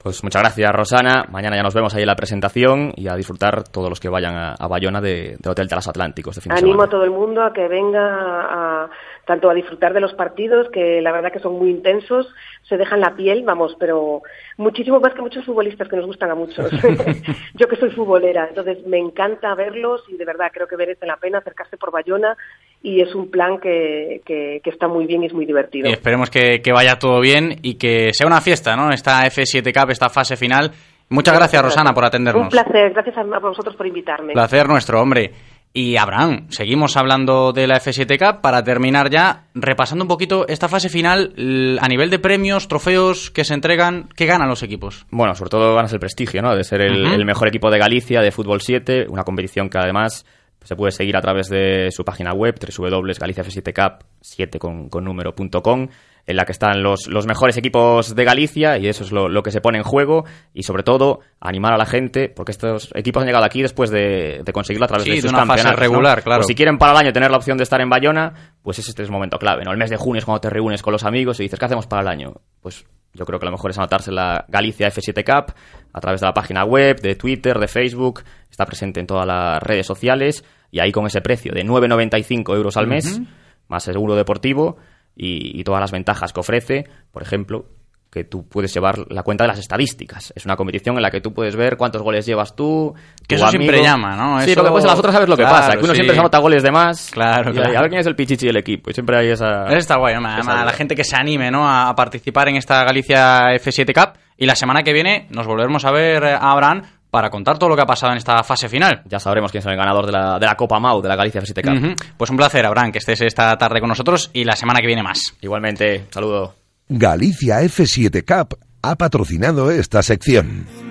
S14: Pues muchas gracias, Rosana. Mañana ya nos vemos ahí en la presentación y a disfrutar todos los que vayan a, a Bayona de, Hotel fin de
S15: Animo
S14: semana.
S15: a todo el mundo a que venga a, tanto a disfrutar de los partidos, que la verdad que son muy intensos, se dejan la piel, vamos, pero muchísimo más que muchos futbolistas que nos gustan a muchos. Yo que soy futbolera, entonces me encanta verlos y de verdad creo que merece la pena acercarse por Bayona y es un plan que, que, que está muy bien y es muy divertido.
S2: Y esperemos que, que vaya todo bien y que sea una fiesta, ¿no? Esta F7 Cup, esta fase final. Muchas gracias, Rosana, por
S15: Un
S2: atendernos.
S15: placer, gracias a vosotros por invitarme.
S2: Placer nuestro, hombre. Y Abraham, seguimos hablando de la F7 Cup para terminar ya repasando un poquito esta fase final a nivel de premios, trofeos que se entregan, ¿qué ganan los equipos?
S14: Bueno, sobre todo ganas el prestigio, ¿no? De ser el, el mejor equipo de Galicia de fútbol 7, una competición que además se puede seguir a través de su página web, www.galiciaf7cup, 7 con, con número punto com, en la que están los, los mejores equipos de Galicia y eso es lo, lo que se pone en juego y sobre todo animar a la gente, porque estos equipos han llegado aquí después de, de conseguirlo a través
S2: Sí,
S14: de
S2: de
S14: sus
S2: fase.
S14: ¿no?
S2: regular, claro.
S14: Pues si quieren para el año tener la opción de estar en Bayona, pues ese este es el momento clave, ¿no? El mes de junio es cuando te reúnes con los amigos y dices, ¿qué hacemos para el año? Pues yo creo que lo mejor es anotarse la Galicia F7 Cup a través de la página web, de Twitter, de Facebook, está presente en todas las redes sociales y ahí con ese precio de 9,95 euros al mes,
S2: Ujú.
S14: más seguro deportivo y, y todas las ventajas que ofrece, por ejemplo, que tú puedes llevar la cuenta de las estadísticas. Es una competición en la que tú puedes ver cuántos goles llevas tú.
S2: Que eso siempre llama, ¿no?
S14: Sí,
S2: Eso-
S14: lo que pasa, las otras sabes lo que pasa, que uno
S2: sí.
S14: siempre se anota goles de más.
S2: Claro,
S14: y,
S2: claro.
S14: A ver quién es el pichichi del equipo. Y siempre hay esa.
S2: Eso está guay, ¿no? Además, a la gente que se anime ¿no? a a participar en esta Galicia F7 Cup. Y la semana que viene nos volveremos a ver eh, a Abraham para contar todo lo que ha pasado en esta fase final.
S14: Ya sabremos quién es el ganador de la, de la Copa Mau, de la Galicia F7 Cup.
S2: Pues un placer, Abraham, que estés esta tarde con nosotros y la semana que viene más.
S14: Igualmente, saludo.
S1: Galicia F7 Cup ha patrocinado esta sección.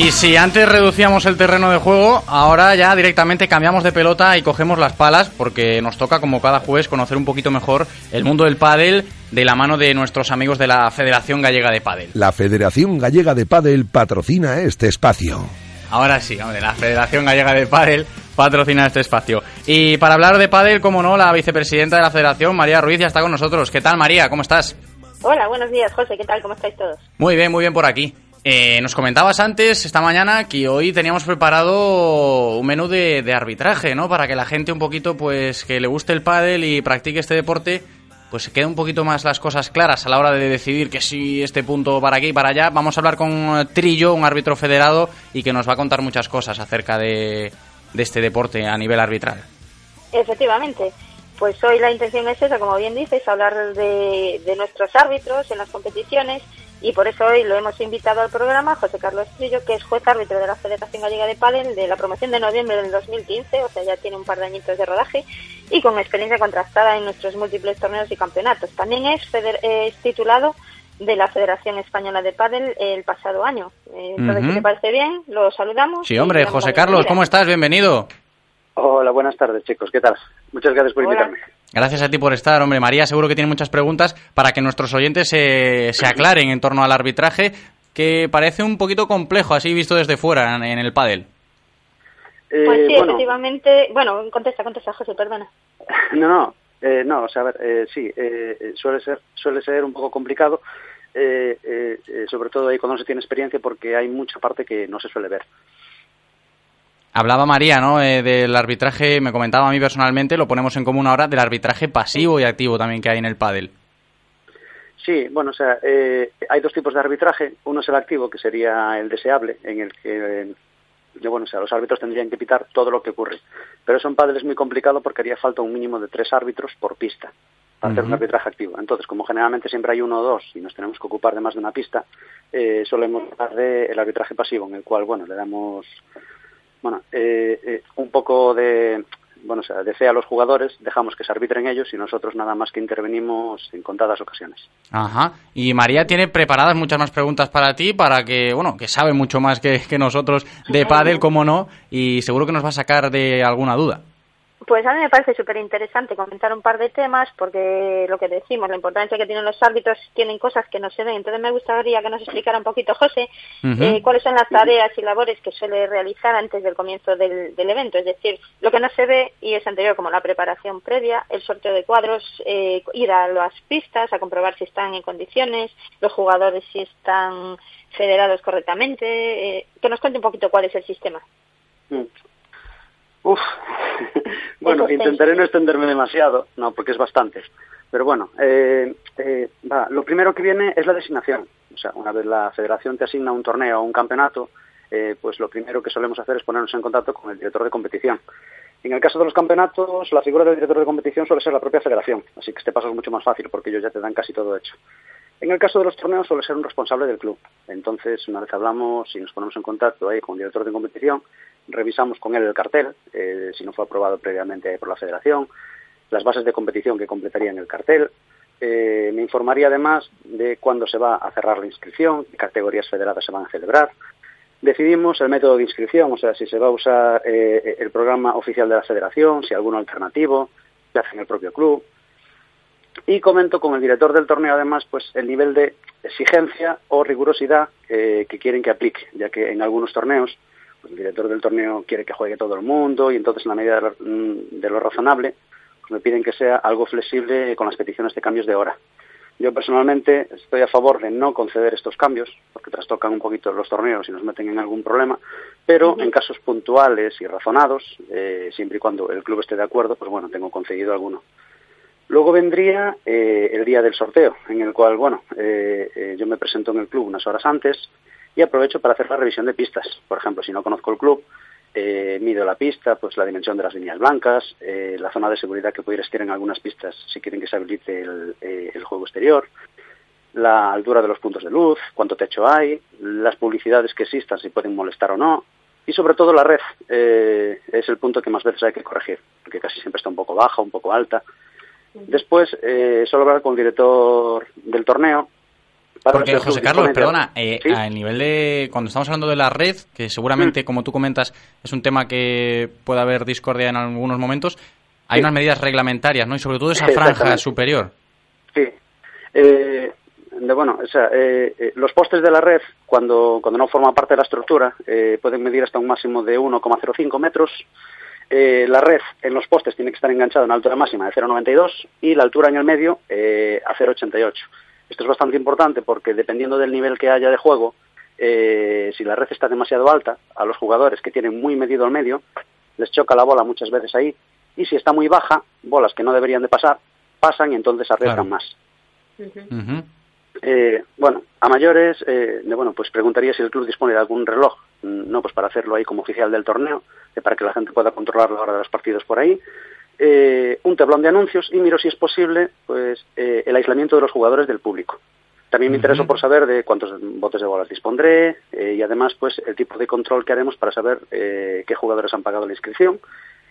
S2: Y si antes reducíamos el terreno de juego, ahora ya directamente cambiamos de pelota y cogemos las palas porque nos toca como cada jueves conocer un poquito mejor el mundo del pádel de la mano de nuestros amigos de la Federación Gallega de Pádel.
S1: La Federación Gallega de Padel patrocina este espacio.
S2: Ahora sí, hombre, la Federación Gallega de Pádel patrocina este espacio. Y para hablar de pádel, como no, la vicepresidenta de la Federación, María Ruiz, ya está con nosotros. ¿Qué tal, María? ¿Cómo estás?
S16: Hola, buenos días, José. ¿Qué tal? ¿Cómo estáis todos?
S2: Muy bien, muy bien por aquí. Eh, nos comentabas antes, esta mañana, que hoy teníamos preparado un menú de, arbitraje, ¿no? Para que la gente un poquito, pues, que le guste el pádel y practique este deporte, pues se quede un poquito más las cosas claras a la hora de decidir que si este punto para aquí y para allá. Vamos a hablar con Trillo, un árbitro federado, y que nos va a contar muchas cosas acerca de, de este deporte a nivel arbitral.
S16: Efectivamente. Pues hoy la intención es esa, como bien dices, hablar de, de nuestros árbitros en las competiciones y por eso hoy lo hemos invitado al programa José Carlos Trillo, que es juez árbitro de la Federación Gallega de Pádel de la promoción de noviembre del 2015, o sea, ya tiene un par de añitos de rodaje y con experiencia contrastada en nuestros múltiples torneos y campeonatos. También es, feder- es titulado de la Federación Española de Pádel el pasado año. Eh, Entonces,
S2: Ujú.
S16: si te parece bien, lo saludamos.
S2: Sí, hombre, José Carlos. ¿cómo estás? Bienvenido.
S17: Hola, buenas tardes, chicos. ¿Qué tal? Muchas gracias por
S16: Hola.
S17: invitarme.
S2: Gracias a ti por estar, hombre. María, seguro que tiene muchas preguntas para que nuestros oyentes se, se aclaren en torno al arbitraje, que parece un poquito complejo, así visto desde fuera en, en el pádel.
S17: Eh,
S16: Pues sí,
S17: bueno,
S16: efectivamente. Bueno, contesta, contesta, José, perdona.
S17: no, no, eh, no, o sea, a ver, eh, sí, eh, eh, suele ser, suele ser un poco complicado, eh, eh, eh, sobre todo ahí cuando no se tiene experiencia, porque hay mucha parte que no se suele ver.
S2: Hablaba María, ¿no? Eh, del arbitraje, me comentaba a mí personalmente, lo ponemos en común ahora, del arbitraje pasivo y activo también que hay en el pádel.
S17: Sí, bueno, o sea, eh, hay dos tipos de arbitraje. Uno es el activo, que sería el deseable, en el que, eh, yo, bueno, o sea, los árbitros tendrían que pitar todo lo que ocurre. Pero eso en pádel es muy complicado porque haría falta un mínimo de tres árbitros por pista para hacer un arbitraje activo. Entonces, como generalmente siempre hay uno o dos y nos tenemos que ocupar de más de una pista, eh, solemos hablar de el arbitraje pasivo, en el cual, bueno, le damos, bueno, eh, eh, un poco de, bueno, o sea, a los jugadores, dejamos que se arbitren ellos y nosotros nada más que intervenimos en contadas ocasiones.
S2: Ajá. Y María tiene preparadas muchas más preguntas para ti, para que, bueno, que sabe mucho más que, que nosotros de pádel, como no, y seguro que nos va a sacar de alguna duda.
S16: Pues a mí me parece súper interesante comentar un par de temas porque lo que decimos, la importancia que tienen los árbitros, tienen cosas que no se ven. Entonces me gustaría que nos explicara un poquito, José, eh, cuáles son las tareas y labores que suele realizar antes del comienzo del, del evento. Es decir, lo que no se ve y es anterior, como la preparación previa, el sorteo de cuadros, eh, ir a las pistas a comprobar si están en condiciones, los jugadores si están federados correctamente. eh, que nos cuente un poquito cuál es el sistema.
S17: Uf, bueno,
S16: Eso,
S17: intentaré no extenderme demasiado, no, porque es bastante. Pero bueno, eh, eh, va, lo primero que viene es la designación. O sea, una vez la federación te asigna un torneo o un campeonato, eh, pues lo primero que solemos hacer es ponernos en contacto con el director de competición. En el caso de los campeonatos, la figura del director de competición suele ser la propia federación, así que este paso es mucho más fácil porque ellos ya te dan casi todo hecho. En el caso de los torneos suele ser un responsable del club. Entonces, una vez hablamos y nos ponemos en contacto ahí con el director de competición, revisamos con él el cartel, eh, si no fue aprobado previamente por la federación, las bases de competición que completarían el cartel. Eh, me informaría además de cuándo se va a cerrar la inscripción, qué categorías federadas se van a celebrar. Decidimos el método de inscripción, o sea, si se va a usar eh, el programa oficial de la federación, si alguno alternativo, que hace en el propio club. Y comento con el director del torneo, además, pues el nivel de exigencia o rigurosidad eh, que quieren que aplique, ya que en algunos torneos pues, el director del torneo quiere que juegue todo el mundo y entonces, en la medida de lo, razonable, pues, me piden que sea algo flexible con las peticiones de cambios de hora. Yo personalmente estoy a favor de no conceder estos cambios, porque trastocan un poquito los torneos y nos meten en algún problema, pero en casos puntuales y razonados, eh, siempre y cuando el club esté de acuerdo, pues bueno, tengo concedido alguno. Luego vendría eh, el día del sorteo, en el cual, bueno, eh, yo me presento en el club unas horas antes y aprovecho para hacer la revisión de pistas. Por ejemplo, si no conozco el club, eh, mido la pista, pues la dimensión de las líneas blancas, eh, la zona de seguridad que pudiera existir en algunas pistas si quieren que se habilite el, eh, el juego exterior, la altura de los puntos de luz, cuánto techo hay, las publicidades que existan, si pueden molestar o no, y sobre todo la red. eh, es el punto que más veces hay que corregir, porque casi siempre está un poco baja, un poco alta. Después, eh, solo hablar con el director del torneo. Para
S2: Porque, José Carlos, perdona, eh,
S17: ¿Sí?
S2: a nivel de. Cuando estamos hablando de la red, que seguramente, como tú comentas, es un tema que puede haber discordia en algunos momentos, hay
S17: Sí.
S2: unas medidas reglamentarias, ¿no? Y sobre todo esa franja superior.
S17: Sí. Eh, de bueno, o sea, eh, eh, los postes de la red, cuando, cuando no forman parte de la estructura, eh, pueden medir hasta un máximo de 1,05 metros. Eh, la red en los postes tiene que estar enganchada a una altura máxima de 0,92 y la altura en el medio eh, a 0,88. Esto es bastante importante porque dependiendo del nivel que haya de juego, eh, si la red está demasiado alta, a los jugadores que tienen muy medido el medio, les choca la bola muchas veces ahí. Y si está muy baja, bolas que no deberían de pasar, pasan y entonces arriesgan
S2: Claro.
S17: más. Eh, bueno, a mayores, eh, bueno, pues preguntaría si el club dispone de algún reloj, mm, no, pues para hacerlo ahí como oficial del torneo, eh, para que la gente pueda controlar la hora de los partidos por ahí. Eh, un tablón de anuncios y miro si es posible, pues, eh, el aislamiento de los jugadores del público. También me intereso por saber de cuántos botes de bolas dispondré eh, y además, pues, el tipo de control que haremos para saber eh, qué jugadores han pagado la inscripción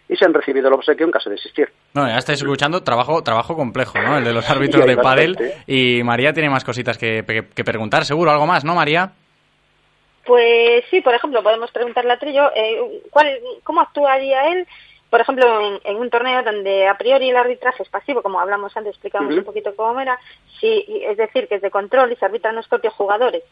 S17: y si han recibido el obsequio en caso de existir.
S2: No, ya estáis escuchando trabajo trabajo complejo, ¿no? El de los árbitros de pádel. Y María tiene más cositas que, que- que preguntar, seguro. ¿Algo más, no, María?
S16: Pues sí, por ejemplo, podemos preguntarle a Trillo eh, ¿cuál, cómo actuaría él, por ejemplo, en, en un torneo donde a priori el arbitraje es pasivo, como hablamos antes, explicamos un poquito cómo era, si, es decir, que es de control y se arbitran los propios jugadores.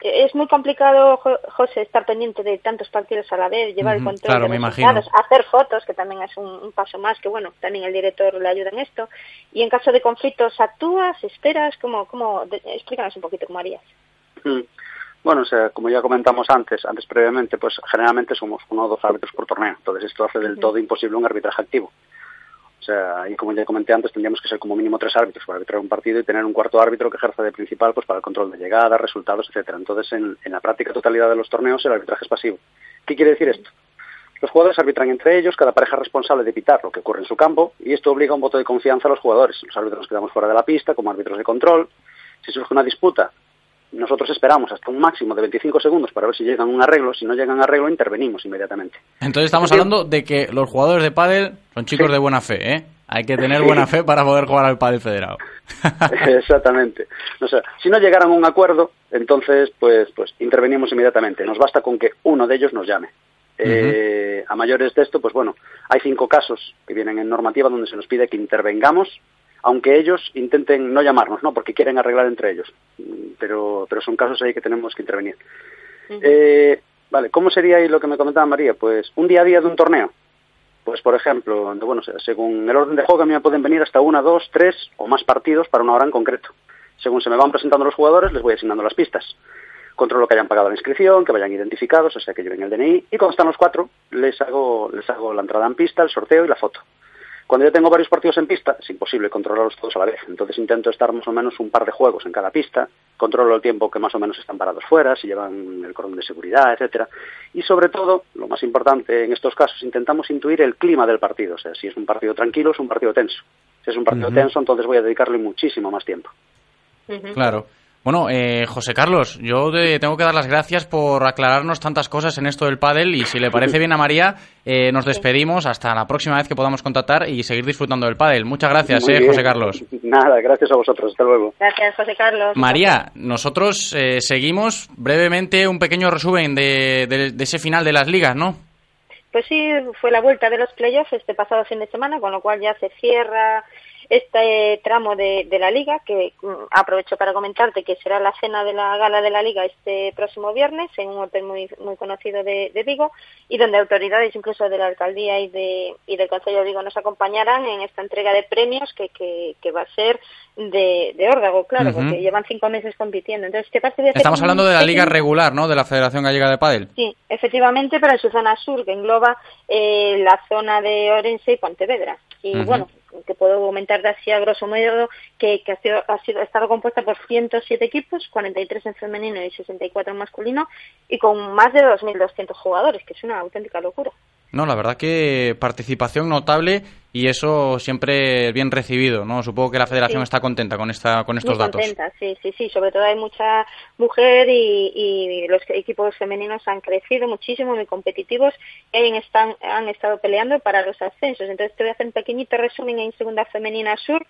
S16: Eh, Es muy complicado, Jo- José, estar pendiente de tantos partidos a la vez, llevar el control
S2: claro,
S16: de resultados,
S2: imagino.
S16: hacer fotos, que también es un, un paso más, que bueno, también el director le ayuda en esto. Y en caso de conflictos, ¿actúas, esperas? ¿Cómo, cómo, de- explícanos un poquito cómo harías.
S17: Bueno, o sea, como ya comentamos antes, antes previamente, pues generalmente somos uno o dos árbitros por torneo. Entonces esto hace del todo imposible un arbitraje activo. O sea, y como ya comenté antes, tendríamos que ser como mínimo tres árbitros para arbitrar un partido y tener un cuarto árbitro que ejerza de principal pues para el control de llegadas, resultados, etcétera. Entonces, en, en la práctica totalidad de los torneos, el arbitraje es pasivo. ¿Qué quiere decir esto? Los jugadores arbitran entre ellos, cada pareja es responsable de evitar lo que ocurre en su campo, y esto obliga a un voto de confianza a los jugadores. Los árbitros nos quedamos fuera de la pista como árbitros de control. Si surge una disputa, nosotros esperamos hasta un máximo de 25 segundos para ver si llegan a un arreglo. Si no llegan a arreglo, intervenimos inmediatamente.
S2: Entonces estamos hablando de que los jugadores de pádel son chicos de buena fe, ¿eh? Hay que tener buena fe para poder jugar al pádel federado.
S17: Exactamente. O sea, si no llegaran a un acuerdo, entonces, pues, pues intervenimos inmediatamente. Nos basta con que uno de ellos nos llame. Eh, a mayores de esto, pues bueno, hay cinco casos que vienen en normativa donde se nos pide que intervengamos, aunque ellos intenten no llamarnos, ¿no? Porque quieren arreglar entre ellos. Mm, Pero, pero son casos ahí que tenemos que intervenir. Eh, vale, ¿cómo sería ahí lo que me comentaba María? Pues un día a día de un torneo. Pues, por ejemplo, bueno, se- según el orden de juego, a mí me pueden venir hasta una, dos, tres o más partidos para una hora en concreto. Según se me van presentando los jugadores, les voy asignando las pistas. Controlo que hayan pagado la inscripción, que vayan identificados, o sea, que lleven el DNI. Y cuando están los cuatro, les hago, les hago la entrada en pista, el sorteo y la foto. Cuando yo tengo varios partidos en pista, es imposible controlarlos todos a la vez. Entonces intento estar más o menos un par de juegos en cada pista, controlo el tiempo que más o menos están parados fuera, si llevan el cordón de seguridad, etcétera. Y sobre todo, lo más importante en estos casos, intentamos intuir el clima del partido. O sea, si es un partido tranquilo, es un partido tenso. Si es un partido tenso, entonces voy a dedicarle muchísimo más tiempo.
S2: Claro. Bueno, eh, José Carlos, yo te tengo que dar las gracias por aclararnos tantas cosas en esto del pádel y si le parece bien a María, eh, nos despedimos hasta la próxima vez que podamos contactar y seguir disfrutando del pádel. Muchas gracias, eh. José Carlos.
S17: Nada, gracias a vosotros. Hasta luego.
S16: Gracias, José Carlos.
S2: María, nosotros eh, seguimos brevemente un pequeño resumen de, de- de ese final de las ligas, ¿no?
S16: Pues sí, fue la vuelta de los playoffs este pasado fin de semana, con lo cual ya se cierra este tramo de, de la liga, que mm, aprovecho para comentarte que será la cena de la gala de la liga este próximo viernes en un hotel muy muy conocido de, de Vigo y donde autoridades incluso de la alcaldía y de y del Consejo de Vigo nos acompañarán en esta entrega de premios que, que, que va a ser de, de órdago, claro, porque llevan cinco meses compitiendo. Entonces, ¿te parece? Voy a hacer
S2: Estamos hablando de la liga regular, ¿no? De la Federación Gallega de Pádel.
S16: Sí, efectivamente, pero en su zona sur, que engloba eh, la zona de Orense y Pontevedra. Y bueno, que puedo comentar de así a grosso modo que, que ha, sido, ha sido ha estado compuesta por 107 equipos, 43 en femenino y 64 en masculino, y con más de 2.200 jugadores, que es una auténtica locura.
S2: No, la verdad que participación notable y eso siempre bien recibido, ¿no? Supongo que la Federación
S16: Sí.
S2: está contenta con esta con estos
S16: Muy
S2: datos.
S16: contenta, sí, sí, sí. Sobre todo hay mucha mujer y, y los equipos femeninos han crecido muchísimo, muy competitivos y están, han estado peleando para los ascensos. Entonces te voy a hacer un pequeñito resumen en Segunda Femenina Sur.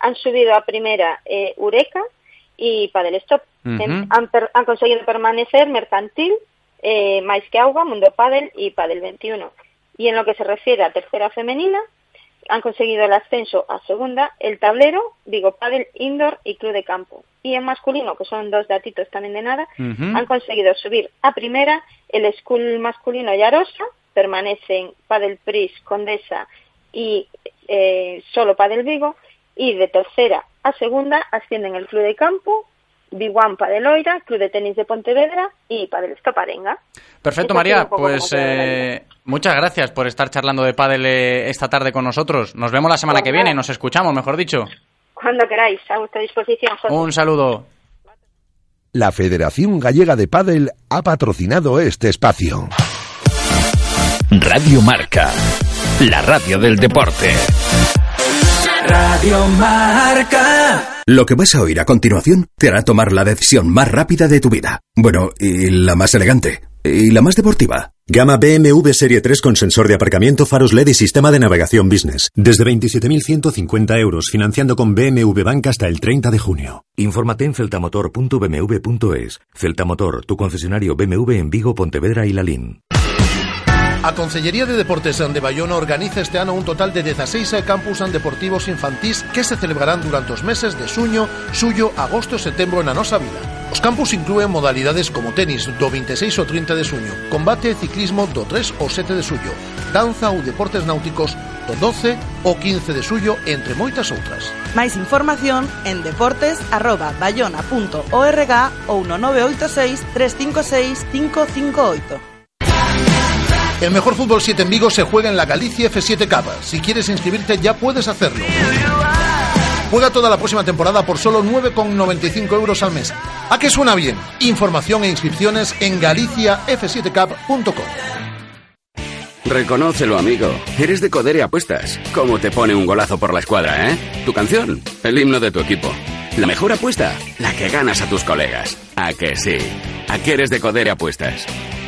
S16: Han subido a primera eh, Eureka y Padel Stop. En- han, per- han conseguido permanecer Mercantil, eh, Mais que Agua, Mundo Padel y Padel 21. Y en lo que se refiere a tercera femenina, han conseguido el ascenso a segunda, el tablero, digo, Padel Indoor y Club de Campo. Y en masculino, que son dos datitos también de nada, han conseguido subir a primera el School masculino Yarosa, permanecen Padel Pris, Condesa y eh, solo Padel Vigo, y de tercera a segunda ascienden el Club de Campo, Biguan Padel Oira, Club de Tenis de Pontevedra y Padel Escaparenga.
S2: Perfecto,
S16: Eso
S2: María. Pues eh, muchas gracias por estar charlando de pádel eh, esta tarde con nosotros. Nos vemos la semana que viene, nos escuchamos, mejor dicho.
S16: Cuando queráis, a vuestra disposición, José.
S2: Un saludo.
S1: La Federación Gallega de Pádel ha patrocinado este espacio.
S3: Radio Marca, la radio del deporte.
S4: Radio Marca.
S18: Lo que vas a oír a continuación te hará tomar la decisión más rápida de tu vida. Bueno, y la más elegante. Y la más deportiva.
S19: Gama BMW Serie 3 con sensor de aparcamiento, faros LED y sistema de navegación business. Desde 27.150 euros, financiando con BMW Bank hasta el 30 de junio.
S20: Infórmate en celtamotor.bmw.es. Celtamotor, tu concesionario BMW en Vigo, Pontevedra y Lalín.
S8: A Consellería de Deportes de Bayona organiza este ano un total de 16 campus deportivos infantís que se celebrarán durante os meses de suño, suyo, agosto e setembro na nosa vila. Os campus incluen modalidades como tenis do 26 ao 30 de suño, combate e ciclismo do 3 ao 7 de suyo, danza ou deportes náuticos do 12 ao 15 de suyo, entre moitas outras.
S21: Máis información en deportes@bayona.org ou no 986 356 558.
S8: El mejor fútbol 7 en Vigo se juega en la Galicia F7 Cup. Si quieres inscribirte ya puedes hacerlo. Juega toda la próxima temporada por solo 9,95 euros al mes. ¿A qué suena bien? Información e inscripciones en galiciaf7cup.com.
S5: Reconócelo, amigo. Eres de Codere Apuestas. ¿Cómo te pone un golazo por la escuadra, eh? Tu canción, el himno de tu equipo. La mejor apuesta, la que ganas a tus colegas. ¿A que sí? ¿A qué eres de Codere Apuestas?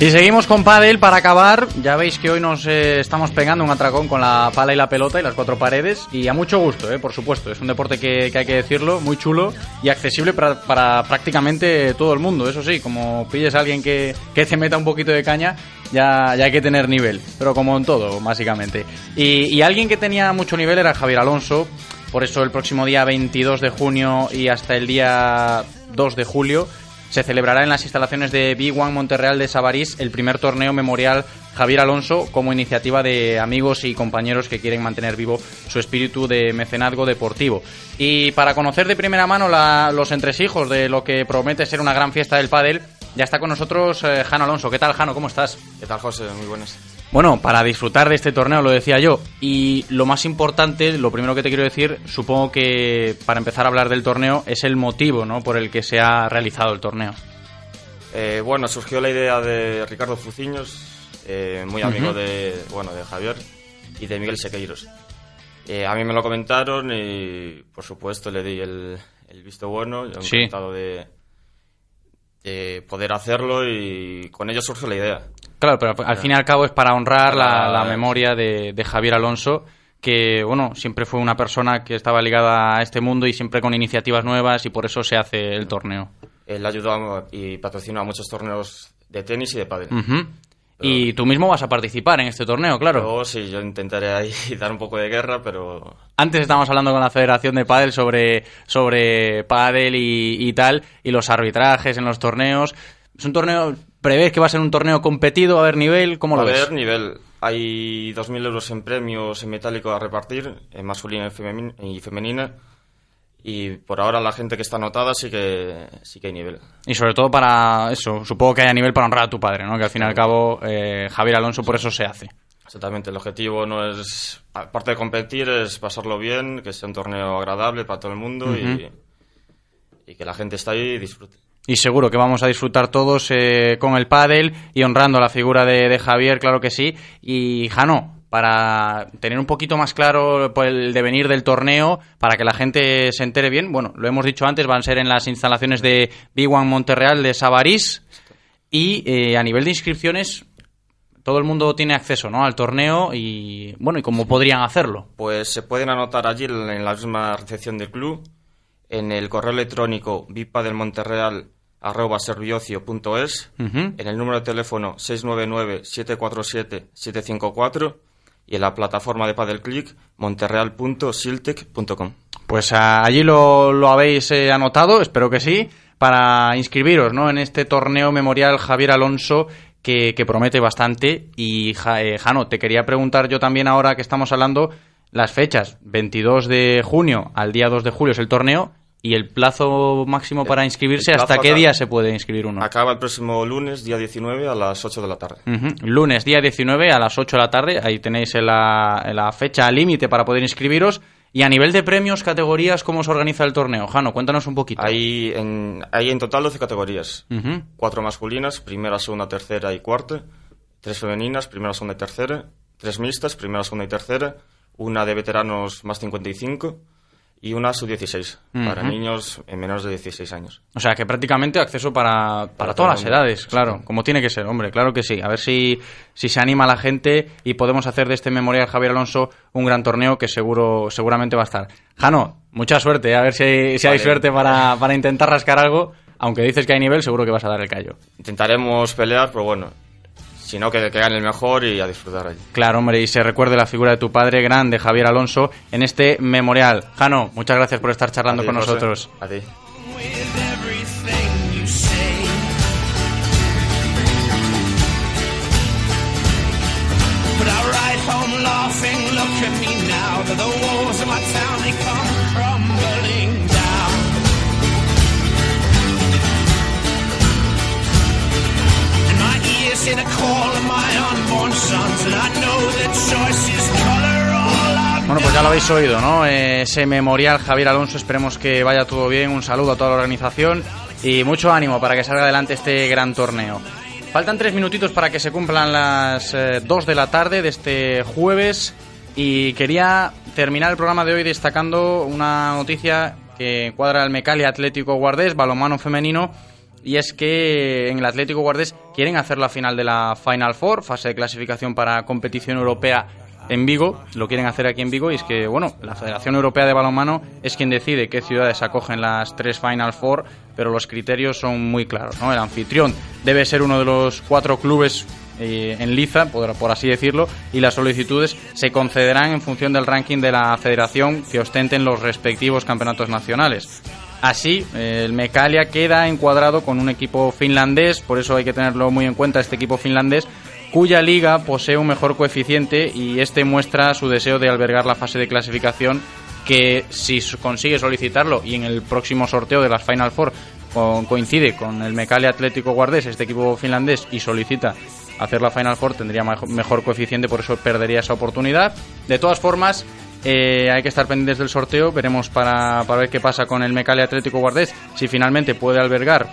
S2: Y seguimos con pádel para acabar. Ya veis que hoy nos eh, estamos pegando un atracón con la pala y la pelota y las cuatro paredes. Y a mucho gusto, eh, por supuesto. Es un deporte que, que hay que decirlo, muy chulo y accesible para, para prácticamente todo el mundo. Eso sí, como pilles a alguien que, que te meta un poquito de caña, ya, ya hay que tener nivel. Pero como en todo, básicamente. Y, y alguien que tenía mucho nivel era Javier Alonso. Por eso el próximo día 22 de junio y hasta el día 2 de julio se celebrará en las instalaciones de B1 Monterreal de Sabarís el primer torneo memorial Javier Alonso como iniciativa de amigos y compañeros que quieren mantener vivo su espíritu de mecenazgo deportivo. Y para conocer de primera mano la- los entresijos de lo que promete ser una gran fiesta del pádel, ya está con nosotros eh, Jano Alonso. ¿Qué tal, Jano? ¿Cómo estás?
S22: ¿Qué tal, José? Muy buenas.
S2: Bueno, para disfrutar de este torneo, lo decía yo. Y lo más importante, lo primero que te quiero decir, supongo que para empezar a hablar del torneo, es el motivo ¿no? por el que se ha realizado el torneo.
S22: Eh, bueno, surgió la idea de Ricardo Fuciños, eh, muy amigo de, bueno, de Javier y de Miguel Sequeiros. Eh, a mí me lo comentaron y, por supuesto, le di el, el visto bueno. Yo
S2: Sí.
S22: encantado de, de poder hacerlo y con ello surgió la idea.
S2: Claro, pero al fin y al cabo es para honrar la, memoria de, de Javier Alonso, que bueno, siempre fue una persona que estaba ligada a este mundo y siempre con iniciativas nuevas y por eso se hace el torneo.
S22: Él ayudó y patrocinó a muchos torneos de tenis y de pádel.
S2: Y tú mismo vas a participar en este torneo, claro.
S22: Yo sí, yo intentaré ahí dar un poco de guerra, pero
S2: Antes estábamos hablando con la Federación de Pádel sobre, sobre pádel y, y tal, y los arbitrajes en los torneos. Es un torneo, ¿prevés que va a ser un torneo competido, a ver nivel? ¿Cómo
S22: Va
S2: lo
S22: a
S2: ves?
S22: haber nivel. hay 2.000 euros en premios en metálico a repartir, en masculina y femenin- y femenina. Y por ahora la gente que está anotada sí que, sí que hay nivel.
S2: Y sobre todo para eso, supongo que hay a nivel para honrar a tu padre, ¿no? Que al fin y al cabo eh, Javier Alonso por eso se hace.
S22: Exactamente, el objetivo no es, aparte de competir, es pasarlo bien, que sea un torneo agradable para todo el mundo y, y que la gente está ahí y disfrute.
S2: Y seguro que vamos a disfrutar todos eh, con el pádel y honrando la figura de, Javier, claro que sí. Y Jano, para tener un poquito más claro el devenir del torneo, para que la gente se entere bien, bueno, lo hemos dicho antes, van a ser en las instalaciones de B1 Monterreal de Sabarís. Y eh, a nivel de inscripciones, todo el mundo tiene acceso ¿no? al torneo y, bueno, y cómo podrían hacerlo.
S22: Pues se pueden anotar allí en la misma recepción del club, en el correo electrónico vipadelmonterreal.serviocio.es,
S2: Ujú.
S22: en el número de teléfono 699-747-754 y en la plataforma de Padel Click monterreal.siltec.com.
S2: Pues allí lo, lo habéis eh, anotado, espero que sí, para inscribiros ¿no? en este torneo memorial Javier Alonso que, que promete bastante. Y Ja- eh, Jano, te quería preguntar yo también ahora que estamos hablando las fechas. 22 de junio al día 2 de julio es el torneo y el plazo máximo para inscribirse, ¿hasta qué
S22: acá-
S2: día se puede inscribir uno?
S22: Acaba el próximo lunes, día 19, a las 8 de la tarde.
S2: Ujú. Lunes, día 19 a las 8 de la tarde. Ahí tenéis la, la fecha límite para poder inscribiros. Y a nivel de premios, categorías, ¿cómo se organiza el torneo? Jano, cuéntanos un poquito.
S22: Hay en, hay en total 12 categorías.
S2: Ujú.
S22: Cuatro masculinas, primera, segunda, tercera y cuarta. Tres femeninas, primera, segunda y tercera. Tres mixtas, primera, segunda y tercera. Una de veteranos más 55. Y una sub-16, para
S2: Ujú.
S22: niños en menores de 16 años.
S2: O sea, que prácticamente acceso para, para, todas las edades, claro, como tiene que ser, hombre, claro que sí. A ver si, si se anima la gente y podemos hacer de este Memorial Javier Alonso un gran torneo que seguro seguramente va a estar. Jano, mucha suerte, a ver si, hay- si hay
S22: Vale.
S2: suerte para, para intentar rascar algo. Aunque dices que hay nivel, seguro que vas a dar el callo.
S22: Intentaremos pelear, pero bueno, si no, que, que gane el mejor y a disfrutar allí.
S2: Claro, hombre, y se recuerde la figura de tu padre grande, Javier Alonso, en este memorial. Jano, muchas gracias por estar charlando
S22: ti,
S2: con
S22: José.
S2: nosotros.
S22: A ti.
S13: laughing, look at me now. To the walls of my town, they come crumbling hear the call of my unborn sons, and I know that color all I've
S2: Bueno, pues ya lo habéis oído, ¿no? Ese memorial Javier Alonso, esperemos que vaya todo bien. Un saludo a toda la organización y mucho ánimo para que salga adelante este gran torneo. Faltan tres minutitos para que se cumplan las eh, dos de la tarde de este jueves y quería terminar el programa de hoy destacando una noticia que encuadra al Mecali Atlético Guardés, balonmano femenino, y es que en el Atlético Guardés quieren hacer la final de la Final Four, fase de clasificación para competición europea en Vigo, lo quieren hacer aquí en Vigo y es que, bueno, la Federación Europea de Balonmano es quien decide qué ciudades acogen las tres Final Four, pero los criterios son muy claros, ¿no? El anfitrión debe ser uno de los cuatro clubes eh, en liza, por, por así decirlo, y las solicitudes se concederán en función del ranking de la federación que ostenten los respectivos campeonatos nacionales. Así, el Mecalia queda encuadrado con un equipo finlandés, por eso hay que tenerlo muy en cuenta este equipo finlandés, cuya liga posee un mejor coeficiente y este muestra su deseo de albergar la fase de clasificación que si consigue solicitarlo y en el próximo sorteo de las Final Four coincide con el Mecalia Atlético Guardés, este equipo finlandés, y solicita hacer la Final Four, tendría mejor coeficiente, por eso perdería esa oportunidad. De todas formas, eh, hay que estar pendientes del sorteo, veremos para, ver qué pasa con el Mecalia Atlético Guardés, si finalmente puede albergar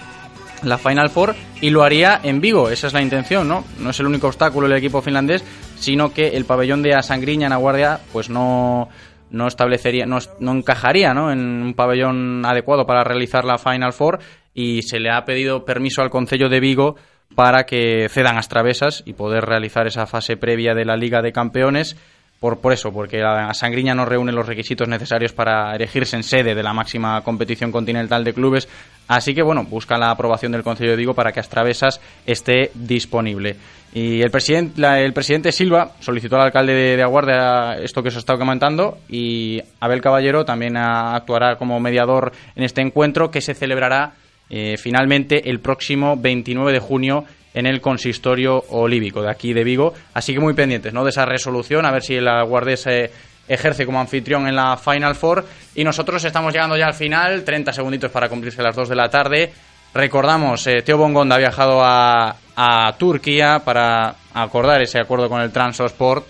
S2: la Final Four y lo haría en Vigo, esa es la intención, ¿no? No es el único obstáculo el equipo finlandés, sino que el pabellón de Asangriña en Aguardia pues no no establecería no, no encajaría, ¿no? en un pabellón adecuado para realizar la Final Four y se le ha pedido permiso al Concello de Vigo para que cedan as travesas y poder realizar esa fase previa de la Liga de Campeones por, por eso, porque la Sangriña no reúne los requisitos necesarios para erigirse en sede de la máxima competición continental de clubes. Así que, bueno, busca la aprobación del Consejo de Vigo para que Astravesas esté disponible. Y el, presidente la- el presidente Silva solicitó al alcalde de, de Aguardia esto que os he estado comentando y Abel Caballero también actuará como mediador en este encuentro que se celebrará eh, finalmente el próximo 29 de junio en el consistorio olívico de aquí de Vigo. Así que muy pendientes ¿no? de esa resolución, a ver si el Aguardés eh, ejerce como anfitrión en la Final Four. Y nosotros estamos llegando ya al final, 30 segunditos para cumplirse las 2 de la tarde. Recordamos, eh, Teo Bongonda ha viajado a, a Turquía para acordar ese acuerdo con el Transosport.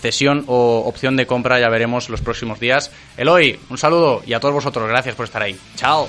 S2: Cesión o opción de compra ya veremos los próximos días. Eloy, un saludo y a todos vosotros, gracias por estar ahí. Chao.